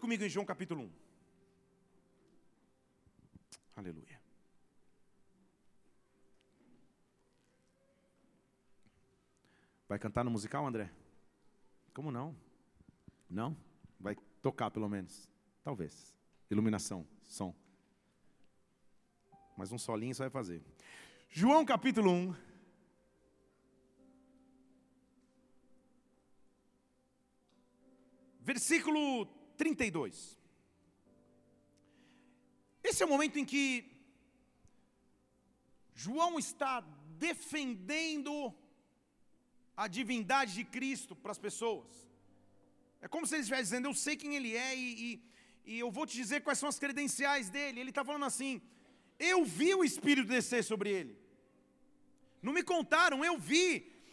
comigo em João capítulo 1. Aleluia. Vai cantar no musical, André? Como não? Não? Vai tocar pelo menos. Talvez. Iluminação, som. Mas um solinho você vai fazer. João capítulo 1. Versículo 32. Esse é o momento em que João está defendendo a divindade de Cristo para as pessoas. É como se ele estivesse dizendo: Eu sei quem ele é e, e, e eu vou te dizer quais são as credenciais dele. Ele está falando assim: Eu vi o Espírito descer sobre ele. Não me contaram, eu vi.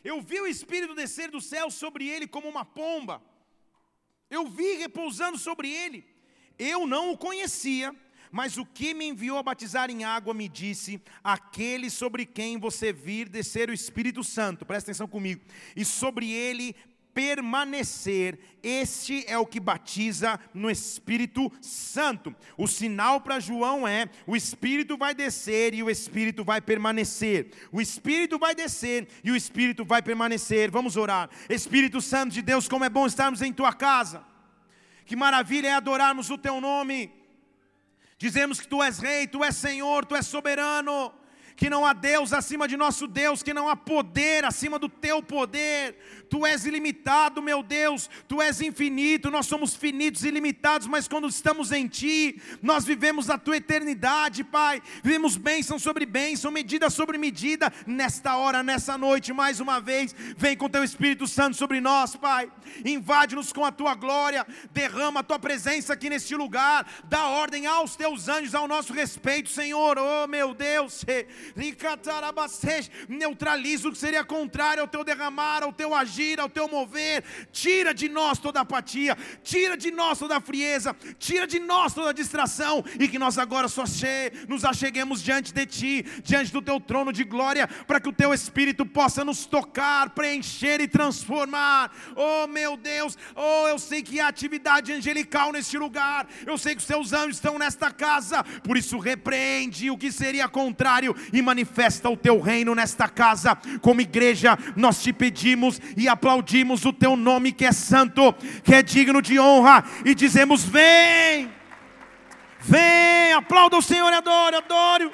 Eu vi o Espírito descer do céu sobre ele como uma pomba. Eu vi repousando sobre ele. Eu não o conhecia, mas o que me enviou a batizar em água me disse: Aquele sobre quem você vir descer o Espírito Santo, presta atenção comigo, e sobre ele permanecer, este é o que batiza no Espírito Santo. O sinal para João é: o Espírito vai descer e o Espírito vai permanecer. O Espírito vai descer e o Espírito vai permanecer. Vamos orar. Espírito Santo de Deus, como é bom estarmos em tua casa. Que maravilha é adorarmos o teu nome. Dizemos que tu és rei, tu és Senhor, tu és soberano que não há Deus acima de nosso Deus, que não há poder acima do teu poder. Tu és ilimitado, meu Deus, tu és infinito, nós somos finitos e limitados, mas quando estamos em ti, nós vivemos a tua eternidade, Pai. Vivemos bênção sobre bênção, medida sobre medida, nesta hora, nessa noite, mais uma vez, vem com teu Espírito Santo sobre nós, Pai. Invade-nos com a tua glória, derrama a tua presença aqui neste lugar, dá ordem aos teus anjos ao nosso respeito, Senhor. Oh, meu Deus, neutraliza o que seria contrário ao teu derramar, ao teu agir, ao teu mover. Tira de nós toda apatia, tira de nós toda frieza, tira de nós toda distração e que nós agora só nos acheguemos diante de ti, diante do teu trono de glória, para que o teu Espírito possa nos tocar, preencher e transformar. Oh meu Deus, oh eu sei que há atividade angelical neste lugar, eu sei que os teus anjos estão nesta casa, por isso repreende o que seria contrário e manifesta o teu reino nesta casa. Como igreja, nós te pedimos e aplaudimos o teu nome que é santo, que é digno de honra, e dizemos: Vem, vem, aplauda o Senhor e adore.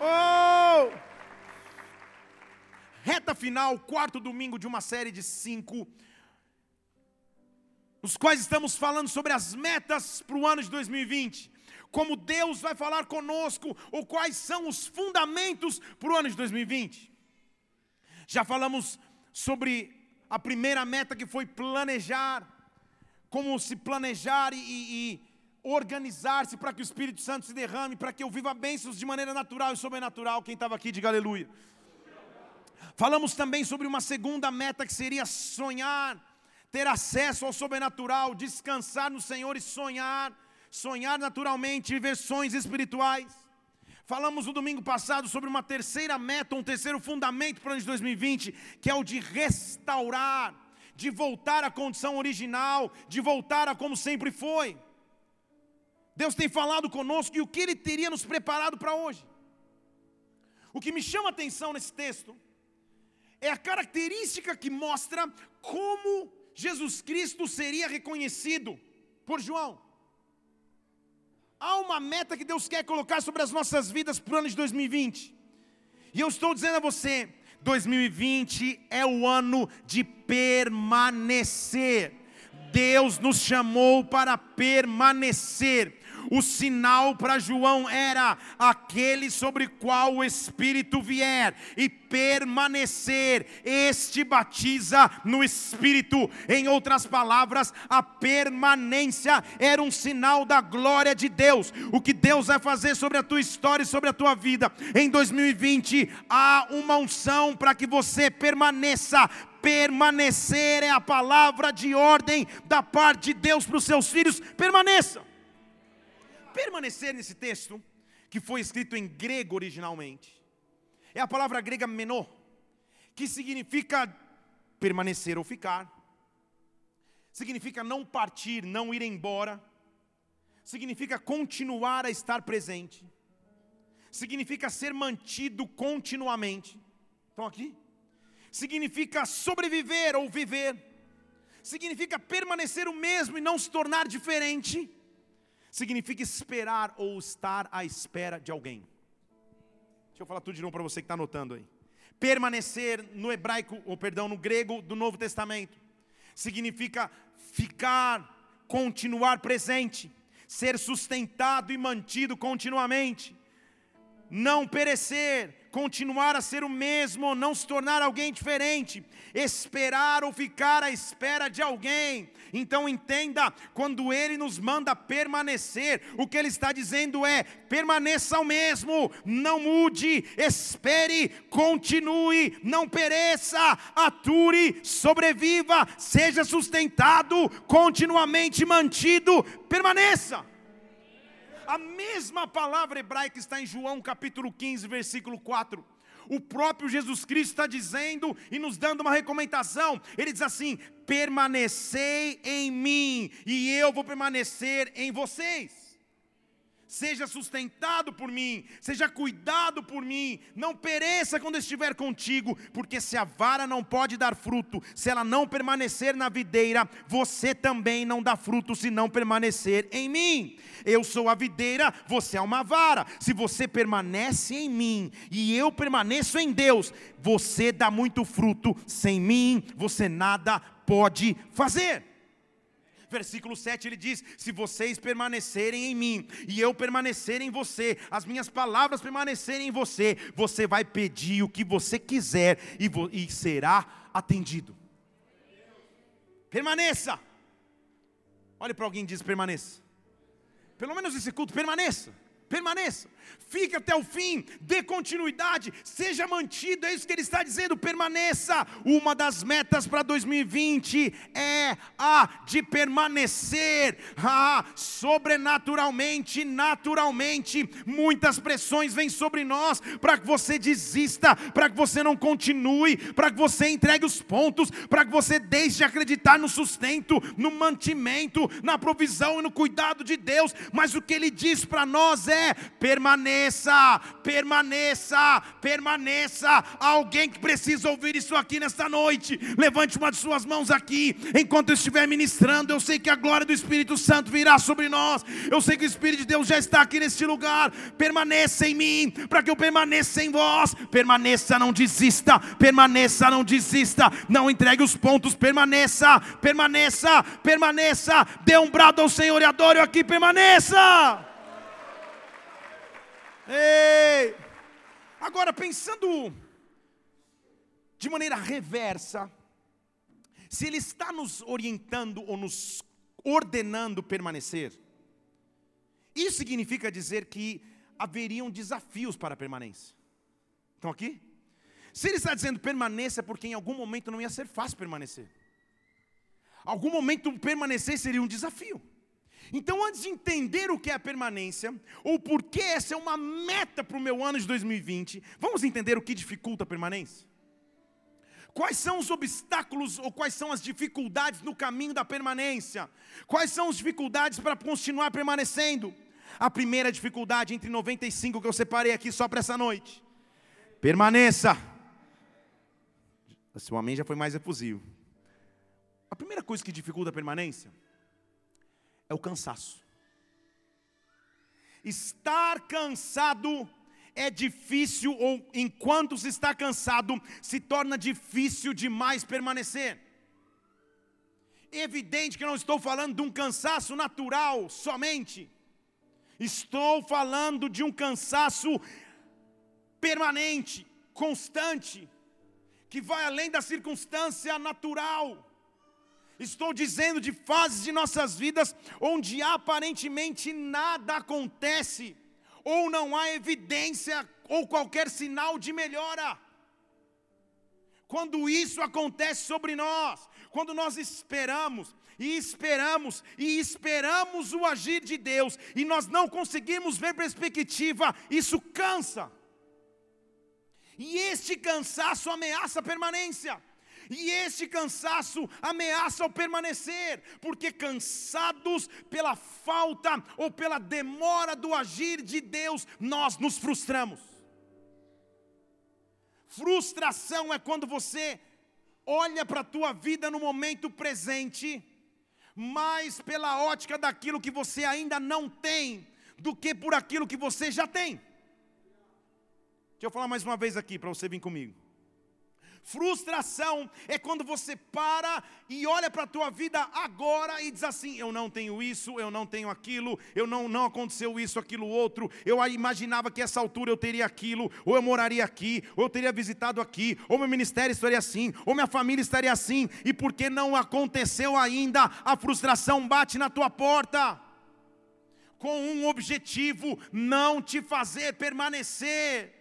Oh! Reta final, quarto domingo de uma série de cinco, nos quais estamos falando sobre as metas para o ano de 2020 como Deus vai falar conosco, ou quais são os fundamentos para o ano de 2020. Já falamos sobre a primeira meta que foi planejar, como se planejar e, e organizar-se para que o Espírito Santo se derrame, para que eu viva bênçãos de maneira natural e sobrenatural. Quem estava aqui, diga aleluia. Falamos também sobre uma segunda meta que seria sonhar, ter acesso ao sobrenatural, descansar no Senhor e sonhar sonhar naturalmente, viver sonhos espirituais. Falamos no domingo passado sobre uma terceira meta, um terceiro fundamento para o ano de 2020, que é o de restaurar, de voltar à condição original, de voltar a como sempre foi. Deus tem falado conosco e o que Ele teria nos preparado para hoje. O que me chama a atenção nesse texto é a característica que mostra como Jesus Cristo seria reconhecido por João. Há uma meta que Deus quer colocar sobre as nossas vidas para o ano de 2020. E eu estou dizendo a você: 2020 é o ano de permanecer. Deus nos chamou para permanecer. O sinal para João era aquele sobre qual o Espírito vier e permanecer. Este batiza no Espírito. Em outras palavras, a permanência era um sinal da glória de Deus. O que Deus vai fazer sobre a tua história e sobre a tua vida em 2020, há uma unção para que você permaneça permanecer é a palavra de ordem da parte de Deus para os seus filhos, permaneça permanecer nesse texto, que foi escrito em grego originalmente, é a palavra grega menor, que significa permanecer ou ficar, significa não partir, não ir embora, significa continuar a estar presente, significa ser mantido continuamente. Estão aqui? Significa sobreviver ou viver, significa permanecer o mesmo e não se tornar diferente, significa esperar ou estar à espera de alguém. Deixa eu falar tudo de novo para você que está anotando aí. Permanecer no hebraico, ou perdão, no grego do Novo Testamento, significa ficar, continuar presente, ser sustentado e mantido continuamente, não perecer, continuar a ser o mesmo, não se tornar alguém diferente, esperar ou ficar à espera de alguém. Então entenda, quando ele nos manda permanecer, o que ele está dizendo é: permaneça o mesmo, não mude, espere, continue, não pereça, ature, sobreviva, seja sustentado, continuamente mantido, permaneça. A mesma palavra hebraica está em João capítulo 15, versículo 4. O próprio Jesus Cristo está dizendo e nos dando uma recomendação. Ele diz assim: permanecei em mim, e eu vou permanecer em vocês seja sustentado por mim, seja cuidado por mim, não pereça quando estiver contigo, porque se a vara não pode dar fruto, se ela não permanecer na videira, você também não dá fruto se não permanecer em mim. Eu sou a videira, você é uma vara. Se você permanece em mim e eu permaneço em Deus, você dá muito fruto, sem mim você nada pode fazer versículo 7 ele diz: Se vocês permanecerem em mim e eu permanecer em você, as minhas palavras permanecerem em você, você vai pedir o que você quiser e, e será atendido. Permaneça. Olhe para alguém e diz: permaneça. Pelo menos esse culto, permaneça permaneça, fique até o fim, dê continuidade, seja mantido, é isso que ele está dizendo, permaneça. Uma das metas para 2020 é a de permanecer, ah, sobrenaturalmente, naturalmente. Muitas pressões vêm sobre nós para que você desista, para que você não continue, para que você entregue os pontos, para que você deixe de acreditar no sustento, no mantimento, na provisão e no cuidado de Deus. Mas o que ele diz para nós é permaneça, permaneça, permaneça. Alguém que precisa ouvir isso aqui nesta noite, levante uma de suas mãos aqui, enquanto eu estiver ministrando. Eu sei que a glória do Espírito Santo virá sobre nós. Eu sei que o Espírito de Deus já está aqui neste lugar. Permaneça em mim, para que eu permaneça em vós. Permaneça, não desista. Permaneça, não desista. Não entregue os pontos. Permaneça, permaneça, permaneça. Dê um brado ao Senhor e adore aqui. Permaneça. Ei! Agora, pensando de maneira reversa, se Ele está nos orientando ou nos ordenando permanecer, isso significa dizer que haveriam desafios para a permanência. Estão aqui? Se Ele está dizendo permaneça, é porque em algum momento não ia ser fácil permanecer. Algum momento permanecer seria um desafio. Então, antes de entender o que é a permanência, ou por que essa é uma meta para o meu ano de 2020, vamos entender o que dificulta a permanência? Quais são os obstáculos ou quais são as dificuldades no caminho da permanência? Quais são as dificuldades para continuar permanecendo? A primeira dificuldade entre 95 que eu separei aqui só para essa noite. Permaneça. Esse amém já foi mais efusivo. A primeira coisa que dificulta a permanência é o cansaço. Estar cansado é difícil, ou enquanto se está cansado, se torna difícil demais permanecer. Evidente que não estou falando de um cansaço natural somente, estou falando de um cansaço permanente, constante, que vai além da circunstância natural. Estou dizendo de fases de nossas vidas onde aparentemente nada acontece, ou não há evidência ou qualquer sinal de melhora. Quando isso acontece sobre nós, quando nós esperamos e esperamos e esperamos o agir de Deus e nós não conseguimos ver perspectiva, isso cansa. E este cansaço ameaça a permanência. E esse cansaço ameaça o permanecer, porque cansados pela falta ou pela demora do agir de Deus, nós nos frustramos. Frustração é quando você olha para a tua vida no momento presente, mais pela ótica daquilo que você ainda não tem, do que por aquilo que você já tem. Deixa eu falar mais uma vez aqui para você vir comigo. Frustração é quando você para e olha para a tua vida agora e diz assim: eu não tenho isso, eu não tenho aquilo, eu não não aconteceu isso, aquilo outro. Eu imaginava que essa altura eu teria aquilo, ou eu moraria aqui, ou eu teria visitado aqui, ou meu ministério estaria assim, ou minha família estaria assim. E porque não aconteceu ainda, a frustração bate na tua porta. Com um objetivo, não te fazer permanecer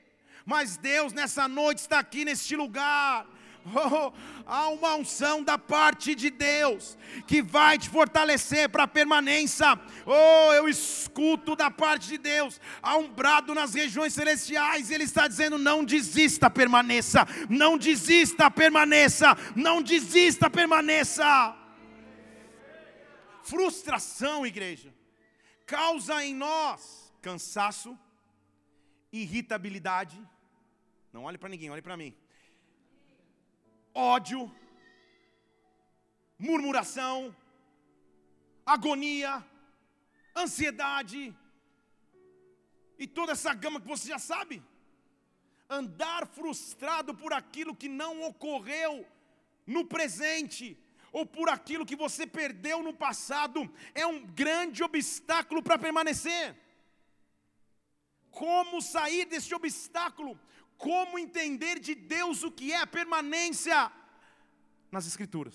mas Deus nessa noite está aqui neste lugar. Oh, há uma unção da parte de Deus que vai te fortalecer para a permanência. Oh, eu escuto da parte de Deus, há um brado nas regiões celestiais, e Ele está dizendo: não desista, permaneça, não desista, permaneça, não desista, permaneça. Frustração, igreja, causa em nós cansaço, irritabilidade, não olhe para ninguém, olhe para mim. Ódio, murmuração, agonia, ansiedade, e toda essa gama que você já sabe. Andar frustrado por aquilo que não ocorreu no presente, ou por aquilo que você perdeu no passado, é um grande obstáculo para permanecer. Como sair desse obstáculo? Como entender de Deus o que é a permanência nas Escrituras.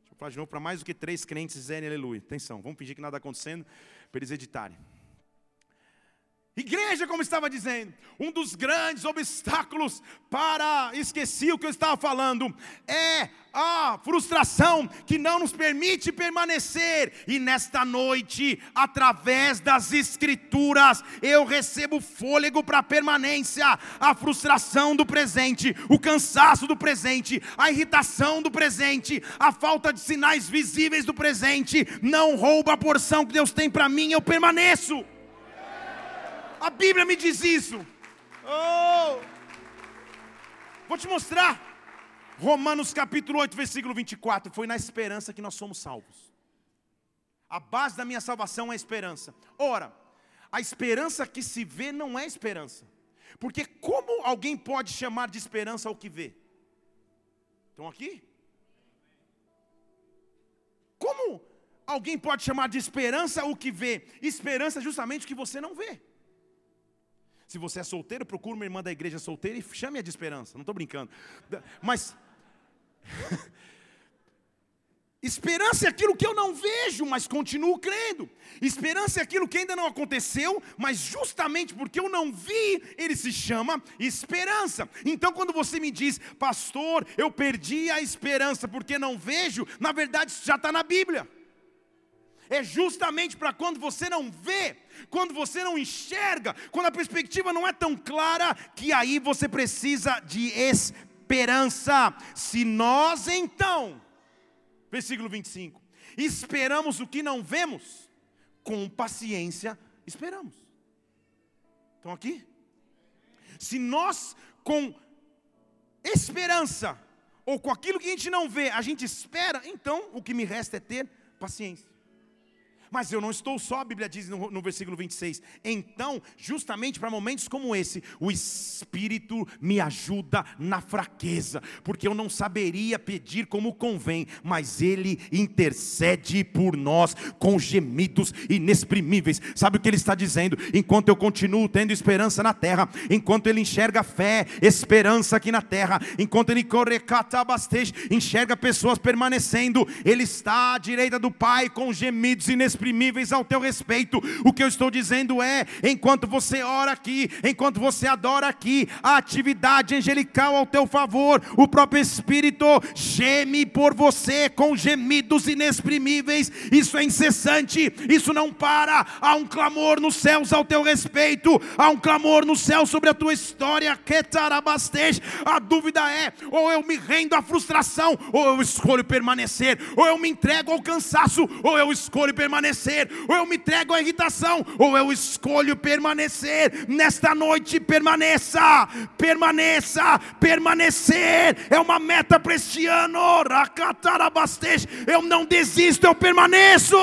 Deixa eu falar de novo para mais do que três crentes dizerem aleluia. Atenção, vamos fingir que nada está acontecendo para eles editarem. Igreja, como estava dizendo, um dos grandes obstáculos para, esqueci o que eu estava falando, é a frustração que não nos permite permanecer. E nesta noite, através das Escrituras, eu recebo fôlego para permanência. A frustração do presente, o cansaço do presente, a irritação do presente, a falta de sinais visíveis do presente, não rouba a porção que Deus tem para mim, eu permaneço. A Bíblia me diz isso. Oh. Vou te mostrar. Romanos capítulo 8, versículo 24. Foi na esperança que nós somos salvos. A base da minha salvação é a esperança. Ora, a esperança que se vê não é esperança. Porque como alguém pode chamar de esperança o que vê? Estão aqui? Como alguém pode chamar de esperança o que vê? Esperança é justamente o que você não vê. Se você é solteiro, procure uma irmã da igreja solteira e chame-a de esperança. Não estou brincando. Mas. Esperança é aquilo que eu não vejo, mas continuo crendo. Esperança é aquilo que ainda não aconteceu, mas justamente porque eu não vi, ele se chama esperança. Então, quando você me diz, pastor, eu perdi a esperança porque não vejo, na verdade já está na Bíblia é justamente para quando você não vê, quando você não enxerga, quando a perspectiva não é tão clara, que aí você precisa de esperança. Se nós então, versículo 25, esperamos o que não vemos, com paciência esperamos. Estão aqui? Se nós com esperança, ou com aquilo que a gente não vê, a gente espera, então o que me resta é ter paciência. Mas eu não estou só, a Bíblia diz no, no versículo 26. Então, justamente para momentos como esse, o Espírito me ajuda na fraqueza, porque eu não saberia pedir como convém, mas Ele intercede por nós com gemidos inexprimíveis. Sabe o que Ele está dizendo? Enquanto eu continuo tendo esperança na terra, enquanto Ele enxerga fé, esperança aqui na terra, enquanto Ele enxerga pessoas permanecendo, Ele está à direita do Pai com gemidos inexprimíveis inexprimíveis ao teu respeito. O que eu estou dizendo é: enquanto você ora aqui, enquanto você adora aqui, a atividade angelical ao teu favor, o próprio Espírito geme por você com gemidos inexprimíveis. Isso é incessante, isso não para. Há um clamor nos céus ao teu respeito, há um clamor no céu sobre a tua história. A dúvida é: ou eu me rendo à frustração, ou eu escolho permanecer, ou eu me entrego ao cansaço, ou eu escolho permanecer, ou eu me entrego à irritação, ou eu escolho permanecer. Nesta noite, permaneça, permaneça, permanecer. É uma meta para este ano. Eu não desisto, eu permaneço.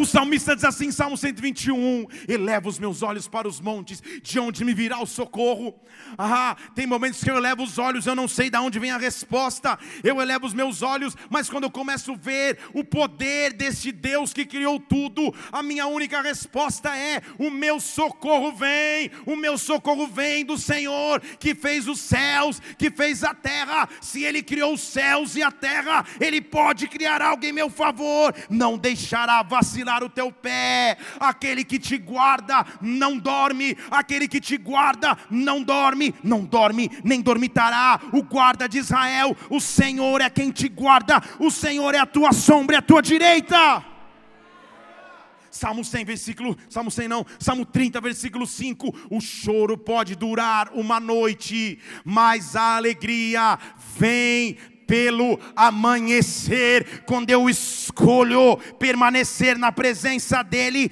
O salmista diz assim, Salmo 121, eleva os meus olhos para os montes, de onde me virá o socorro. Ah, tem momentos que eu elevo os olhos, eu não sei de onde vem a resposta. Eu elevo os meus olhos, mas quando eu começo a ver o poder desse Deus que criou tudo, a minha única resposta é: o meu socorro vem, o meu socorro vem do Senhor que fez os céus, que fez a terra. Se ele criou os céus e a terra, ele pode criar algo em meu favor. Não deixará vacilar o teu pé. Aquele que te guarda não dorme, aquele que te guarda não dorme não dorme, nem dormitará. O guarda de Israel, o Senhor é quem te guarda, o Senhor é a tua sombra, é a tua direita. Salmo 100, versículo, Salmo 100 não, Salmo 30, versículo 5. O choro pode durar uma noite, mas a alegria vem pelo amanhecer, quando eu escolho permanecer na presença dEle,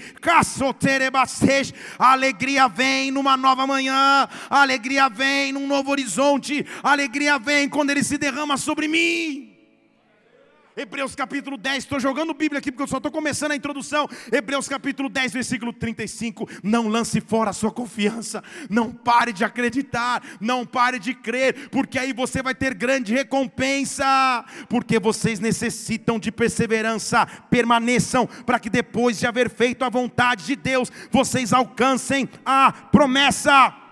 a alegria vem numa nova manhã, a alegria vem num novo horizonte, a alegria vem quando Ele se derrama sobre mim. Hebreus capítulo 10, estou jogando Bíblia aqui porque eu só estou começando a introdução. Hebreus capítulo 10, versículo 35. Não lance fora a sua confiança, não pare de acreditar, não pare de crer, porque aí você vai ter grande recompensa. Porque vocês necessitam de perseverança, permaneçam, para que depois de haver feito a vontade de Deus, vocês alcancem a promessa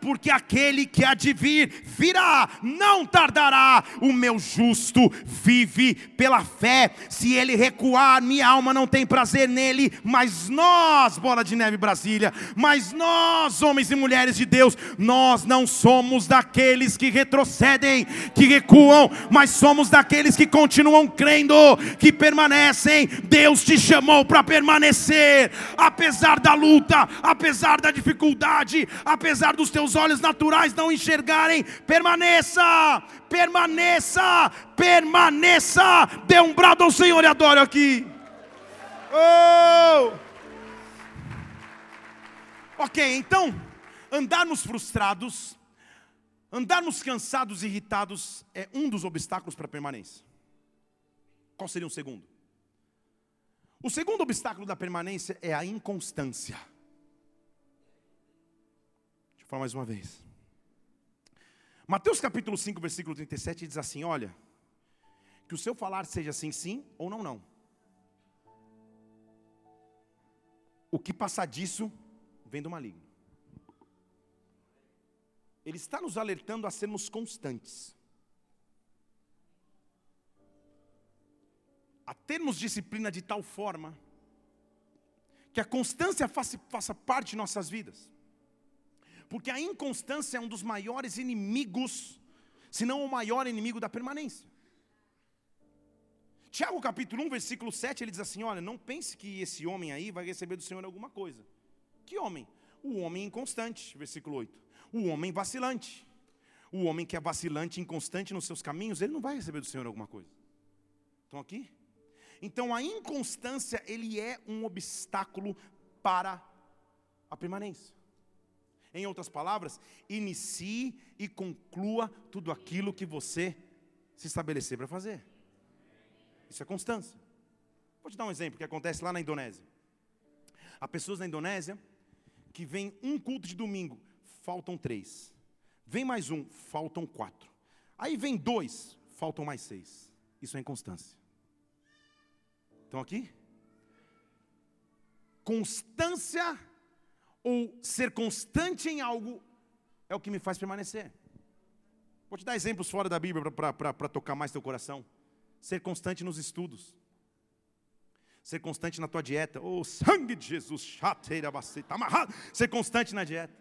porque aquele que há de vir virá, não tardará. O meu justo vive pela fé. Se ele recuar, minha alma não tem prazer nele. Mas nós, bola de neve Brasília, mas nós, homens e mulheres de Deus, nós não somos daqueles que retrocedem, que recuam, mas somos daqueles que continuam crendo, que permanecem. Deus te chamou para permanecer, apesar da luta, apesar da dificuldade, apesar dos teus olhos naturais não enxergarem, permaneça, permaneça, permaneça. Dê um brado ao Senhor e adore aqui. Oh! Ok, então, andarmos frustrados, andarmos cansados irritados é um dos obstáculos para a permanência. Qual seria o segundo? O segundo obstáculo da permanência é a inconstância falar mais uma vez. Mateus capítulo 5, versículo 37 diz assim: Olha, que o seu falar seja sim, sim ou não, não. O que passar disso vem do maligno. Ele está nos alertando a sermos constantes. A termos disciplina de tal forma que a constância faça, faça parte de nossas vidas. Porque a inconstância é um dos maiores inimigos, se não o maior inimigo da permanência. Tiago capítulo 1, versículo 7, ele diz assim: Olha, não pense que esse homem aí vai receber do Senhor alguma coisa. Que homem? O homem inconstante, versículo 8. O homem vacilante. O homem que é vacilante, inconstante nos seus caminhos, ele não vai receber do Senhor alguma coisa. Estão aqui? Então a inconstância, ele é um obstáculo para a permanência. Em outras palavras, inicie e conclua tudo aquilo que você se estabelecer para fazer. Isso é constância. Vou te dar um exemplo que acontece lá na Indonésia. Há pessoas na Indonésia que vem um culto de domingo, faltam três. Vem mais um, faltam quatro. Aí vem dois, faltam mais seis. Isso é inconstância. Estão aqui? Constância ou ser constante em algo é o que me faz permanecer. Vou te dar exemplos fora da Bíblia para tocar mais teu coração. Ser constante nos estudos. Ser constante na tua dieta. Oh, sangue de Jesus, chateira, está amarrado. Ser constante na dieta.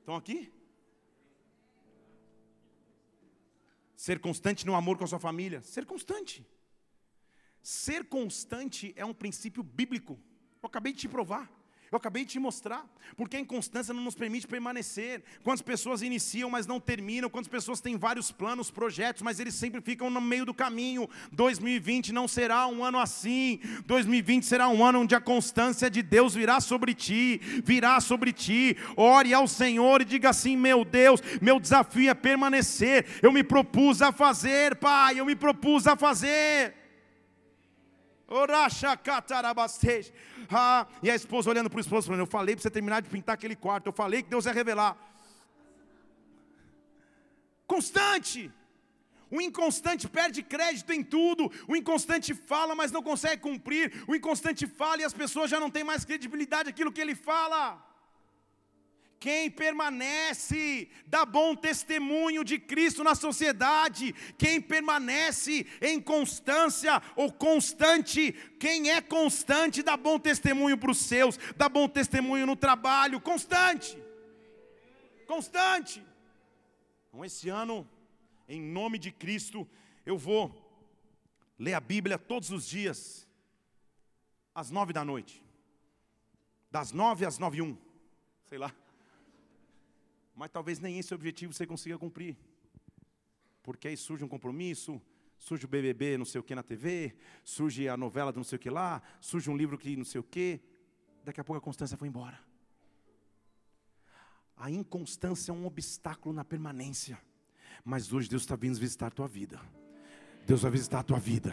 Estão aqui? Ser constante no amor com a sua família. Ser constante. Ser constante é um princípio bíblico. Eu acabei de te provar. Eu acabei de te mostrar, porque a inconstância não nos permite permanecer. Quantas pessoas iniciam, mas não terminam, quantas pessoas têm vários planos, projetos, mas eles sempre ficam no meio do caminho. 2020 não será um ano assim. 2020 será um ano onde a constância de Deus virá sobre ti, virá sobre ti. Ore ao Senhor e diga assim: "Meu Deus, meu desafio é permanecer. Eu me propus a fazer, Pai, eu me propus a fazer." Ah, e a esposa olhando para o esposo falando: Eu falei para você terminar de pintar aquele quarto. Eu falei que Deus ia revelar. Constante. O inconstante perde crédito em tudo. O inconstante fala, mas não consegue cumprir. O inconstante fala e as pessoas já não têm mais credibilidade aquilo que ele fala. Quem permanece dá bom testemunho de Cristo na sociedade. Quem permanece em constância ou constante, quem é constante dá bom testemunho para os seus, dá bom testemunho no trabalho, constante. Constante. Então esse ano, em nome de Cristo, eu vou ler a Bíblia todos os dias, às nove da noite. Das nove às nove e um. Sei lá. Mas talvez nem esse objetivo você consiga cumprir. Porque aí surge um compromisso, surge o BBB não sei o que na TV, surge a novela do não sei o que lá, surge um livro que não sei o que. Daqui a pouco a constância foi embora. A inconstância é um obstáculo na permanência. Mas hoje Deus está vindo visitar a tua vida. Deus vai visitar a tua vida.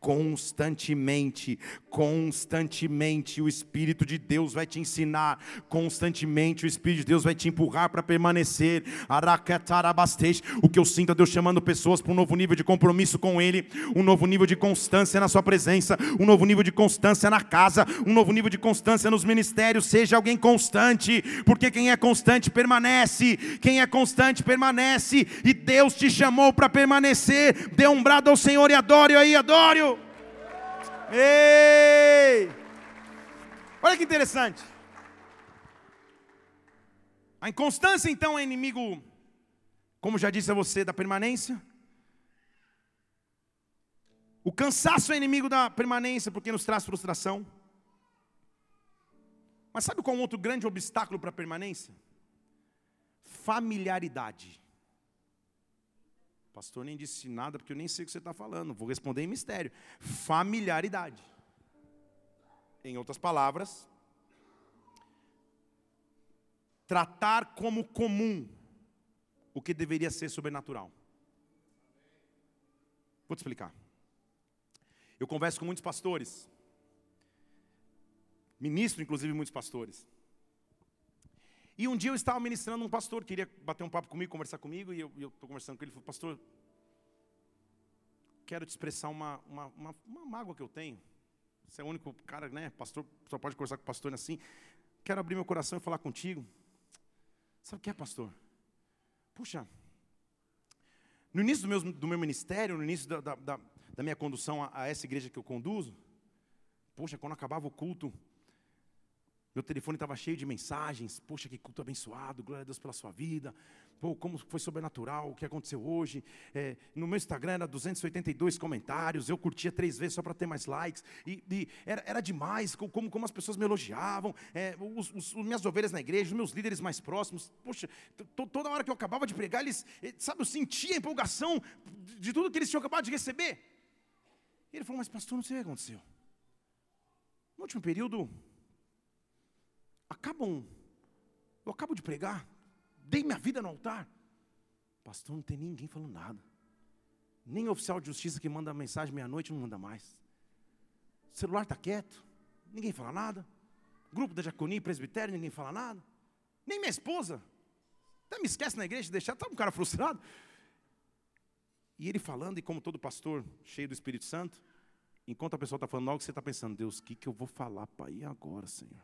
Constantemente, constantemente o Espírito de Deus vai te ensinar. Constantemente o Espírito de Deus vai te empurrar para permanecer. O que eu sinto é Deus chamando pessoas para um novo nível de compromisso com Ele, um novo nível de constância na Sua presença, um novo nível de constância na casa, um novo nível de constância nos ministérios. Seja alguém constante, porque quem é constante permanece. Quem é constante permanece. E Deus te chamou para para permanecer. Dê um brado ao Senhor e adore aí, adore. Ei! Olha que interessante. A inconstância então é inimigo, como já disse a você, da permanência. O cansaço é inimigo da permanência porque nos traz frustração. Mas sabe qual é um outro grande obstáculo para a permanência? Familiaridade. Pastor nem disse nada porque eu nem sei o que você está falando. Vou responder em mistério. Familiaridade. Em outras palavras, tratar como comum o que deveria ser sobrenatural. Vou te explicar. Eu converso com muitos pastores, ministro inclusive muitos pastores. E um dia eu estava ministrando um pastor, queria bater um papo comigo, conversar comigo, e eu estou conversando com ele, falou, pastor, quero te expressar uma, uma, uma, uma, mágoa que eu tenho. Você é o único cara, né, pastor, só pode conversar com o pastor assim. Quero abrir meu coração e falar contigo. Sabe o que é, pastor? Puxa, no início do meu, do meu ministério, no início da, da, da, da minha condução a, a essa igreja que eu conduzo, poxa, quando acabava o culto, meu telefone estava cheio de mensagens. Poxa, que culto abençoado, glória a Deus pela sua vida. Pô, como foi sobrenatural, o que aconteceu hoje. É, no meu Instagram era 282 comentários. Eu curtia três vezes só para ter mais likes. E, e era, era, demais como, como as pessoas me elogiavam. É, os, os, minhas ovelhas na igreja, os meus líderes mais próximos. Poxa, toda hora que eu acabava de pregar, eles, eh, sabe, eu sentia a empolgação de tudo que eles tinham acabado de receber. E ele falou, mas pastor, não sei o que aconteceu. No último período, acabam, eu acabo de pregar, dei minha vida no altar. Pastor, não tem ninguém falando nada. Nem oficial de justiça que manda mensagem meia-noite não manda mais. O celular está quieto, ninguém fala nada. Grupo da diaconia e presbitério, ninguém fala nada. Nem minha esposa. Até me esquece na igreja de deixar, está um cara frustrado. E ele falando, e como todo pastor, cheio do Espírito Santo, enquanto a pessoa está falando algo, você está pensando, Deus, o que, que eu vou falar para ir agora, Senhor?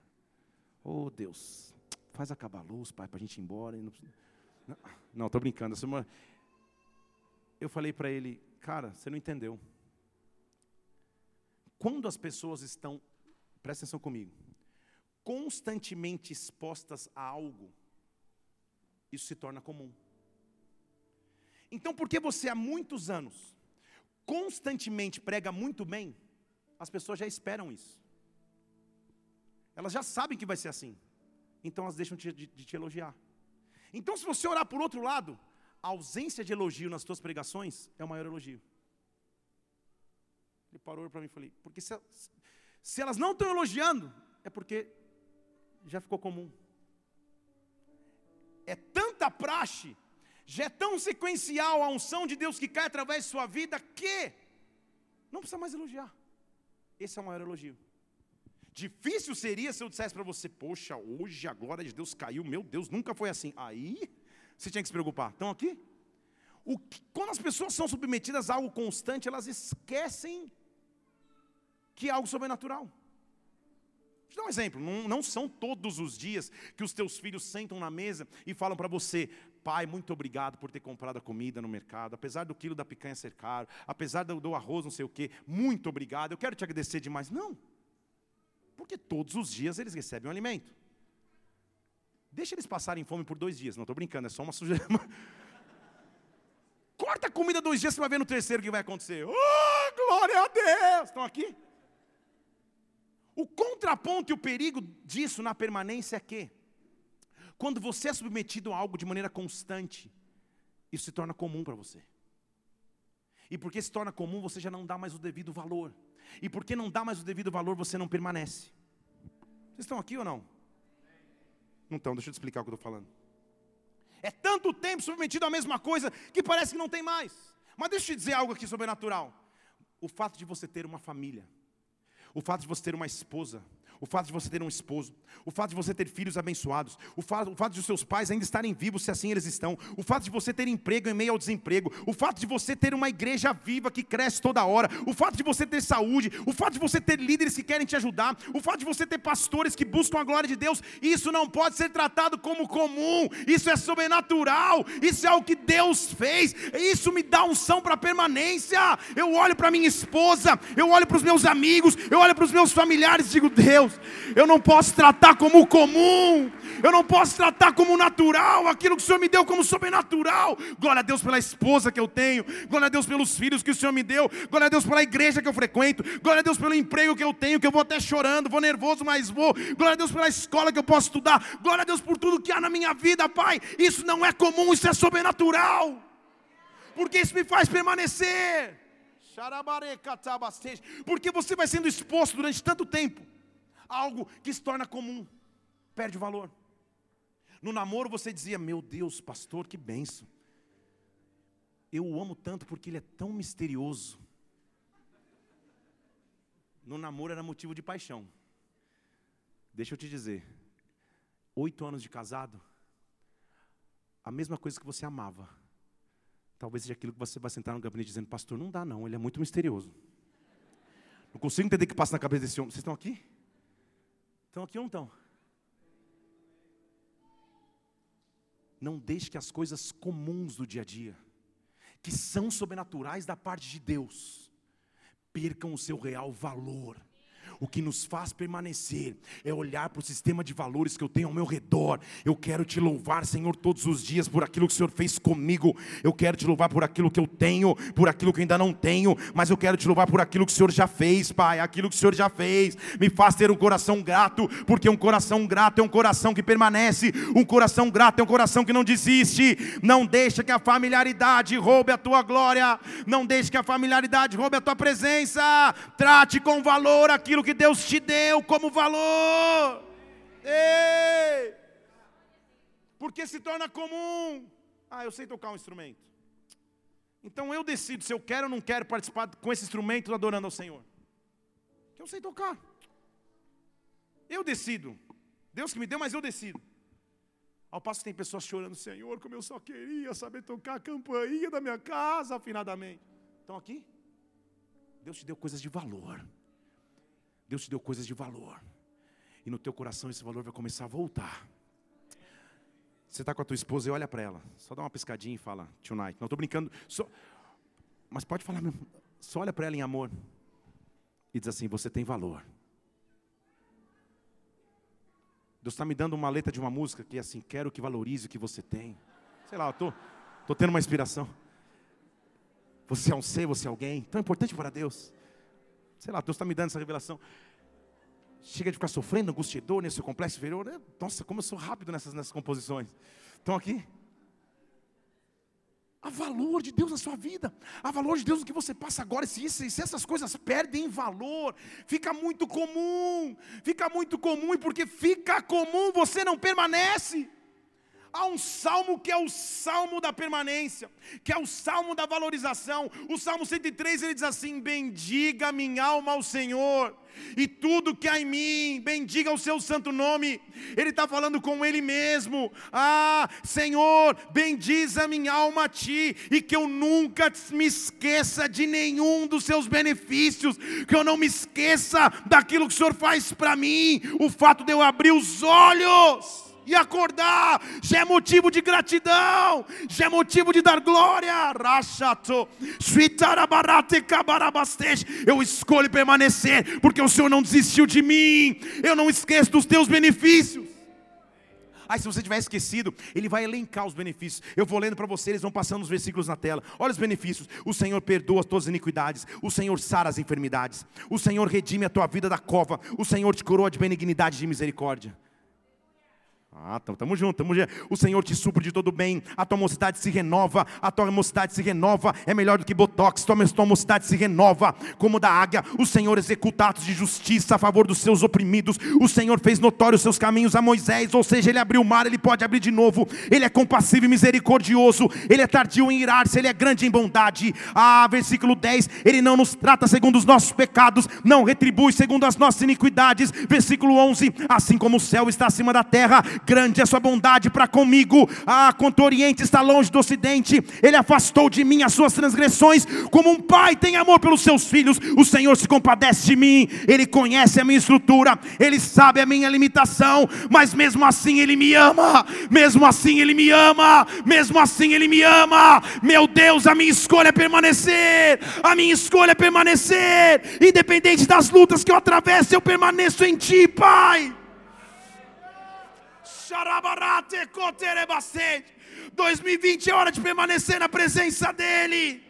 Oh Deus, faz acabar a luz, pai, para a gente ir embora. Não, estou brincando. Eu falei para ele, cara, você não entendeu. Quando as pessoas estão, presta atenção comigo, constantemente expostas a algo, isso se torna comum. Então, porque você há muitos anos constantemente prega muito bem, as pessoas já esperam isso. Elas já sabem que vai ser assim. Então elas deixam de, de, de te elogiar. Então, se você orar por outro lado, a ausência de elogio nas tuas pregações é o maior elogio. Ele parou para mim e falei, porque se, se elas não estão elogiando, é porque já ficou comum. É tanta praxe, já é tão sequencial a unção de Deus que cai através de sua vida, que não precisa mais elogiar. Esse é o maior elogio. Difícil seria se eu dissesse para você, poxa, hoje a glória de Deus caiu, meu Deus, nunca foi assim. Aí você tinha que se preocupar. Estão aqui? Que, quando as pessoas são submetidas a algo constante, elas esquecem que é algo sobrenatural. Vou te dar um exemplo: não, não são todos os dias que os teus filhos sentam na mesa e falam para você, pai, muito obrigado por ter comprado a comida no mercado, apesar do quilo da picanha ser caro, apesar do, do arroz não sei o que, muito obrigado, eu quero te agradecer demais. Não. Porque todos os dias eles recebem um alimento. Deixa eles passarem fome por dois dias. Não estou brincando, é só uma sujeira. Corta a comida dois dias, você vai ver no terceiro o que vai acontecer. Oh, glória a Deus! Estão aqui? O contraponto e o perigo disso na permanência é que, quando você é submetido a algo de maneira constante, isso se torna comum para você. E porque se torna comum, você já não dá mais o devido valor. E porque não dá mais o devido valor, você não permanece. Vocês estão aqui ou não? Não estão, deixa eu te explicar o que eu estou falando. É tanto tempo submetido à mesma coisa que parece que não tem mais. Mas deixa eu te dizer algo aqui sobrenatural. O fato de você ter uma família, o fato de você ter uma esposa, o fato de você ter um esposo, o fato de você ter filhos abençoados, o fato, o fato de os seus pais ainda estarem vivos, se assim eles estão, o fato de você ter emprego em meio ao desemprego, o fato de você ter uma igreja viva que cresce toda hora, o fato de você ter saúde, o fato de você ter líderes que querem te ajudar, o fato de você ter pastores que buscam a glória de Deus, isso não pode ser tratado como comum, isso é sobrenatural, isso é o que Deus fez, isso me dá unção para permanência. Eu olho para minha esposa, eu olho para os meus amigos, eu olho para os meus familiares e digo: Deus Deus. Eu não posso tratar como comum. Eu não posso tratar como natural aquilo que o Senhor me deu como sobrenatural. Glória a Deus pela esposa que eu tenho. Glória a Deus pelos filhos que o Senhor me deu. Glória a Deus pela igreja que eu frequento. Glória a Deus pelo emprego que eu tenho, que eu vou até chorando, vou nervoso, mas vou. Glória a Deus pela escola que eu posso estudar. Glória a Deus por tudo que há na minha vida, Pai. Isso não é comum, isso é sobrenatural. Porque isso me faz permanecer. Porque você vai sendo exposto durante tanto tempo algo que se torna comum, perde o valor. No namoro você dizia: Meu Deus, pastor, que benção. Eu o amo tanto porque ele é tão misterioso. No namoro era motivo de paixão. Deixa eu te dizer: oito anos de casado, a mesma coisa que você amava, talvez seja aquilo que você vai sentar no gabinete dizendo: Pastor, não dá não, ele é muito misterioso. Não consigo entender o que passa na cabeça desse homem. Vocês estão aqui? Estão aqui ou não estão? Não deixe que as coisas comuns do dia a dia, que são sobrenaturais da parte de Deus, percam o seu real valor o que nos faz permanecer é olhar para o sistema de valores que eu tenho ao meu redor. Eu quero te louvar, Senhor, todos os dias por aquilo que o Senhor fez comigo. Eu quero te louvar por aquilo que eu tenho, por aquilo que ainda não tenho, mas eu quero te louvar por aquilo que o Senhor já fez, Pai. Aquilo que o Senhor já fez me faz ter um coração grato, porque um coração grato é um coração que permanece, um coração grato é um coração que não desiste. Não deixa que a familiaridade roube a tua glória, não deixe que a familiaridade roube a tua presença. Trate com valor aquilo que que Deus te deu como valor. Ei! Porque se torna comum. Ah, eu sei tocar um instrumento. Então eu decido se eu quero ou não quero participar com esse instrumento adorando ao Senhor. Que eu sei tocar. Eu decido. Deus que me deu, mas eu decido. Ao passo que tem pessoas chorando, Senhor, como eu só queria saber tocar a campainha da minha casa afinadamente. Estão aqui? Deus te deu coisas de valor. Deus te deu coisas de valor. E no teu coração esse valor vai começar a voltar. Você está com a tua esposa e olha para ela. Só dá uma piscadinha e fala, tonight. Não estou brincando. Só... Mas pode falar mesmo. Só olha para ela em amor. e diz assim: Você tem valor. Deus está me dando uma letra de uma música que é assim: Quero que valorize o que você tem. Sei lá, estou tô, tô tendo uma inspiração. Você é um ser, você é alguém tão importante para Deus. Sei lá, Deus está me dando essa revelação. Chega de ficar sofrendo, angustiador nesse complexo inferior. É, nossa, como eu sou rápido nessas, nessas composições. Estão aqui? Há valor de Deus na sua vida, há valor de Deus no que você passa agora. Se, se, se essas coisas perdem valor, fica muito comum, fica muito comum, e porque fica comum, você não permanece. Há um salmo que é o salmo da permanência, que é o salmo da valorização. O salmo 103 ele diz assim: Bendiga minha alma ao Senhor, e tudo que há em mim, bendiga o seu santo nome. Ele está falando com ele mesmo: Ah, Senhor, bendiza minha alma a ti, e que eu nunca me esqueça de nenhum dos seus benefícios, que eu não me esqueça daquilo que o Senhor faz para mim, o fato de eu abrir os olhos e acordar já é motivo de gratidão, já é motivo de dar glória. Eu escolho permanecer, porque o Senhor não desistiu de mim, eu não esqueço dos teus benefícios. Aí, se você tiver esquecido, ele vai elencar os benefícios. Eu vou lendo para você, eles vão passando os versículos na tela. Olha os benefícios: o Senhor perdoa todas as iniquidades, o Senhor sara as enfermidades, o Senhor redime a tua vida da cova, o Senhor te coroa de benignidade e de misericórdia. Ah, estamos juntos. O Senhor te supre de todo bem, a tua mocidade se renova, a tua mocidade se renova, é melhor do que botox, tua, tua mocidade se renova, como da águia. O Senhor executa atos de justiça a favor dos seus oprimidos. O Senhor fez notórios os seus caminhos a Moisés, ou seja, ele abriu o mar, ele pode abrir de novo. Ele é compassivo e misericordioso, ele é tardio em irar-se, ele é grande em bondade. Ah, versículo 10: ele não nos trata segundo os nossos pecados, não retribui segundo as nossas iniquidades. Versículo 11: assim como o céu está acima da terra, grande é sua bondade para comigo. Ah, quanto o Oriente está longe do Ocidente, Ele afastou de mim as suas transgressões, como um pai tem amor pelos seus filhos. O Senhor se compadece de mim, Ele conhece a minha estrutura, Ele sabe a minha limitação, mas mesmo assim Ele me ama, mesmo assim Ele me ama, mesmo assim Ele me ama. Meu Deus, a minha escolha é permanecer, a minha escolha é permanecer, independente das lutas que eu atravesso, eu permaneço em Ti, Pai. 2020 é hora de permanecer na presença dEle.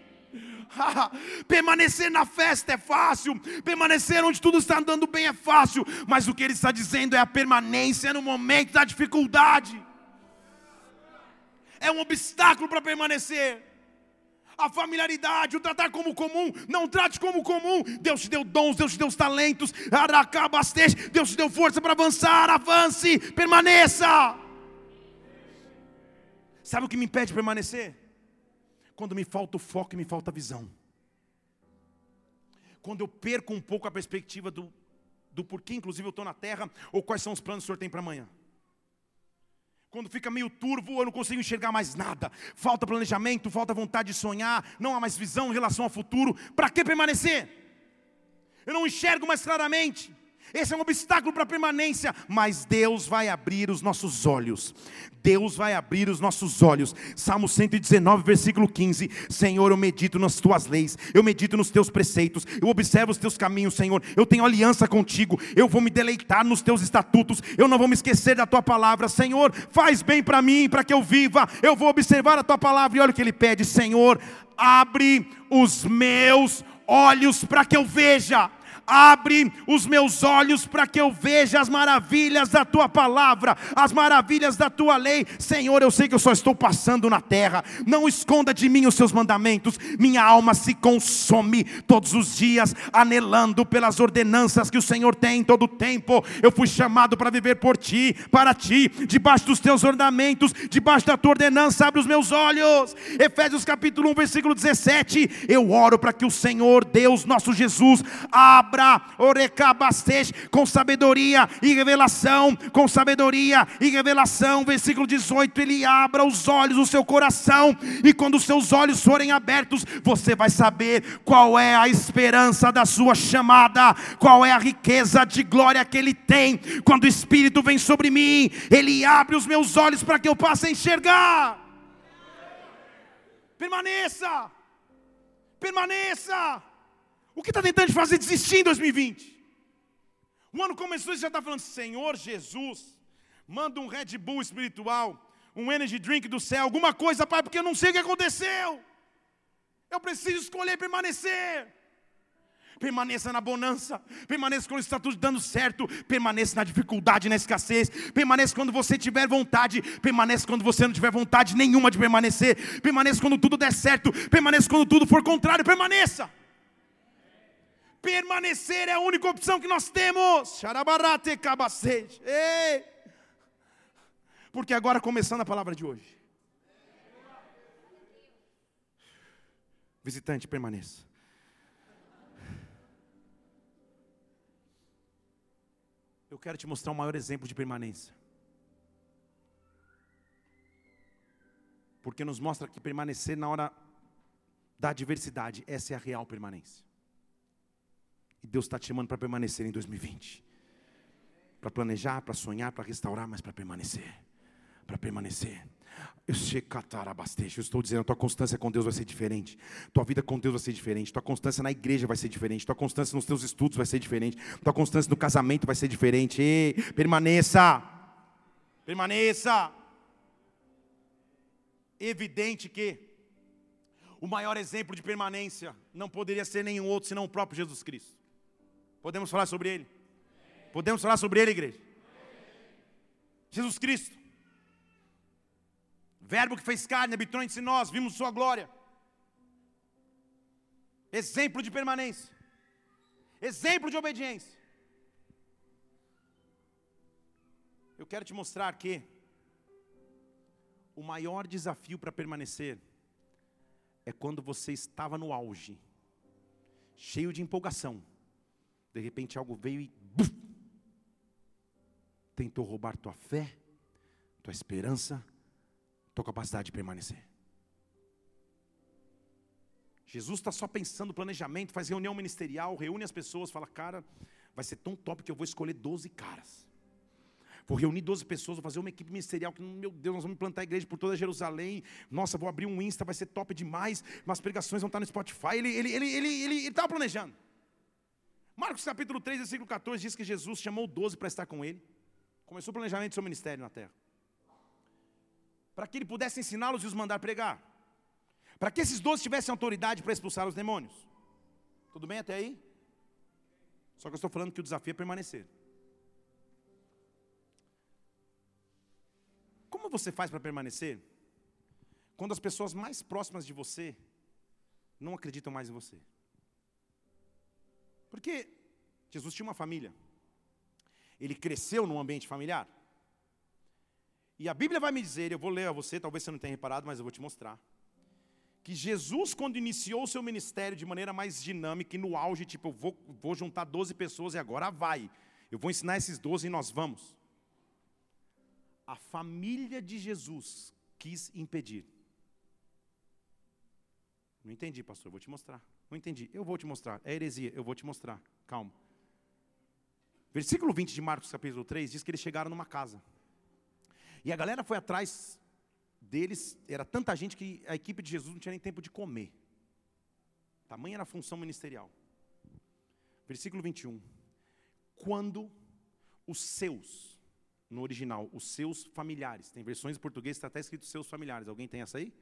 permanecer na festa é fácil, permanecer onde tudo está andando bem é fácil, mas o que ele está dizendo é a permanência no momento da dificuldade. É um obstáculo para permanecer a familiaridade, o tratar como comum. Não trate como comum. Deus te deu dons, Deus te deu talentos. Aracabastej, Deus te deu força para avançar. Avance, permaneça. Sabe o que me impede de permanecer? Quando me falta o foco e me falta a visão. Quando eu perco um pouco a perspectiva do, do porquê, inclusive, eu estou na terra, ou quais são os planos que o Senhor tem para amanhã. Quando fica meio turvo, eu não consigo enxergar mais nada. Falta planejamento, falta vontade de sonhar, não há mais visão em relação ao futuro. Para que permanecer? Eu não enxergo mais claramente. Esse é um obstáculo para a permanência, mas Deus vai abrir os nossos olhos. Deus vai abrir os nossos olhos. Salmo 119, versículo 15. Senhor, eu medito nas tuas leis, eu medito nos teus preceitos, eu observo os teus caminhos, Senhor. Eu tenho aliança contigo, eu vou me deleitar nos teus estatutos, eu não vou me esquecer da tua palavra. Senhor, faz bem para mim, para que eu viva. Eu vou observar a tua palavra e olha o que ele pede: Senhor, abre os meus olhos para que eu veja abre os meus olhos para que eu veja as maravilhas da tua palavra, as maravilhas da tua lei. Senhor, eu sei que eu só estou passando na terra, não esconda de mim os seus mandamentos. Minha alma se consome todos os dias, anelando pelas ordenanças que o Senhor tem em todo o tempo. Eu fui chamado para viver por ti, para ti, debaixo dos teus ornamentos, debaixo da tua ordenança, abre os meus olhos. Efésios capítulo 1, versículo 17. Eu oro para que o Senhor, Deus, nosso Jesus, abra orecabastej, com sabedoria e revelação, com sabedoria e revelação. Versículo 18: Ele abra os olhos do seu coração, e quando os seus olhos forem abertos, você vai saber qual é a esperança da sua chamada, qual é a riqueza de glória que Ele tem. Quando o Espírito vem sobre mim, Ele abre os meus olhos para que eu possa enxergar. Permaneça, permaneça. O que está tentando te fazer desistir em 2020? O ano começou e você já está falando, Senhor Jesus, manda um Red Bull espiritual, um energy drink do céu, alguma coisa, Pai, porque eu não sei o que aconteceu. Eu preciso escolher permanecer. Permaneça na bonança, permaneça quando está tudo dando certo, permaneça na dificuldade, na escassez, permaneça quando você tiver vontade, permaneça quando você não tiver vontade nenhuma de permanecer, permaneça quando tudo der certo, permaneça quando tudo for contrário, permaneça. Permanecer é a única opção que nós temos. Porque agora começando a palavra de hoje. Visitante, permaneça. Eu quero te mostrar o maior exemplo de permanência. Porque nos mostra que permanecer na hora da adversidade, essa é a real permanência. E Deus está te chamando para permanecer em 2020. Para planejar, para sonhar, para restaurar, mas para permanecer. Para permanecer. Eu estou dizendo, a tua constância com Deus vai ser diferente. Tua vida com Deus vai ser diferente. Tua constância na igreja vai ser diferente. Tua constância nos teus estudos vai ser diferente. Tua constância no casamento vai ser diferente. Permaneça. Permaneça. Evidente que o maior exemplo de permanência não poderia ser nenhum outro senão o próprio Jesus Cristo. Podemos falar sobre ele? Podemos falar sobre ele, igreja? Jesus Cristo. Verbo que fez carne, habitou entre nós, vimos sua glória. Exemplo de permanência. Exemplo de obediência. Eu quero te mostrar que o maior desafio para permanecer é quando você estava no auge, cheio de empolgação, de repente algo veio e buf, tentou roubar tua fé, tua esperança, tua capacidade de permanecer. Jesus está só pensando planejamento, faz reunião ministerial, reúne as pessoas, fala, cara, vai ser tão top que eu vou escolher 12 caras. Vou reunir 12 pessoas, vou fazer uma equipe ministerial, que, meu Deus, nós vamos plantar a igreja por toda Jerusalém. Nossa, vou abrir um Insta, vai ser top demais. Umas pregações vão estar no Spotify. Ele estava ele, ele, ele, ele, ele planejando. Marcos capítulo 3, versículo 14 diz que Jesus chamou 12 para estar com ele. Começou o planejamento do seu ministério na terra. Para que ele pudesse ensiná-los e os mandar pregar. Para que esses 12 tivessem autoridade para expulsar os demônios. Tudo bem até aí? Só que eu estou falando que o desafio é permanecer. Como você faz para permanecer? Quando as pessoas mais próximas de você não acreditam mais em você. Porque Jesus tinha uma família. Ele cresceu num ambiente familiar. E a Bíblia vai me dizer, eu vou ler a você, talvez você não tenha reparado, mas eu vou te mostrar. Que Jesus, quando iniciou o seu ministério de maneira mais dinâmica e no auge, tipo, eu vou, vou juntar 12 pessoas e agora vai. Eu vou ensinar esses 12 e nós vamos. A família de Jesus quis impedir. Não entendi, pastor, vou te mostrar. Não entendi. Eu vou te mostrar. É heresia, eu vou te mostrar. Calma. Versículo 20 de Marcos capítulo 3 diz que eles chegaram numa casa. E a galera foi atrás deles, era tanta gente que a equipe de Jesus não tinha nem tempo de comer. Tamanha era a função ministerial. Versículo 21. Quando os seus, no original, os seus familiares, tem versões em português que está até escrito seus familiares. Alguém tem essa aí?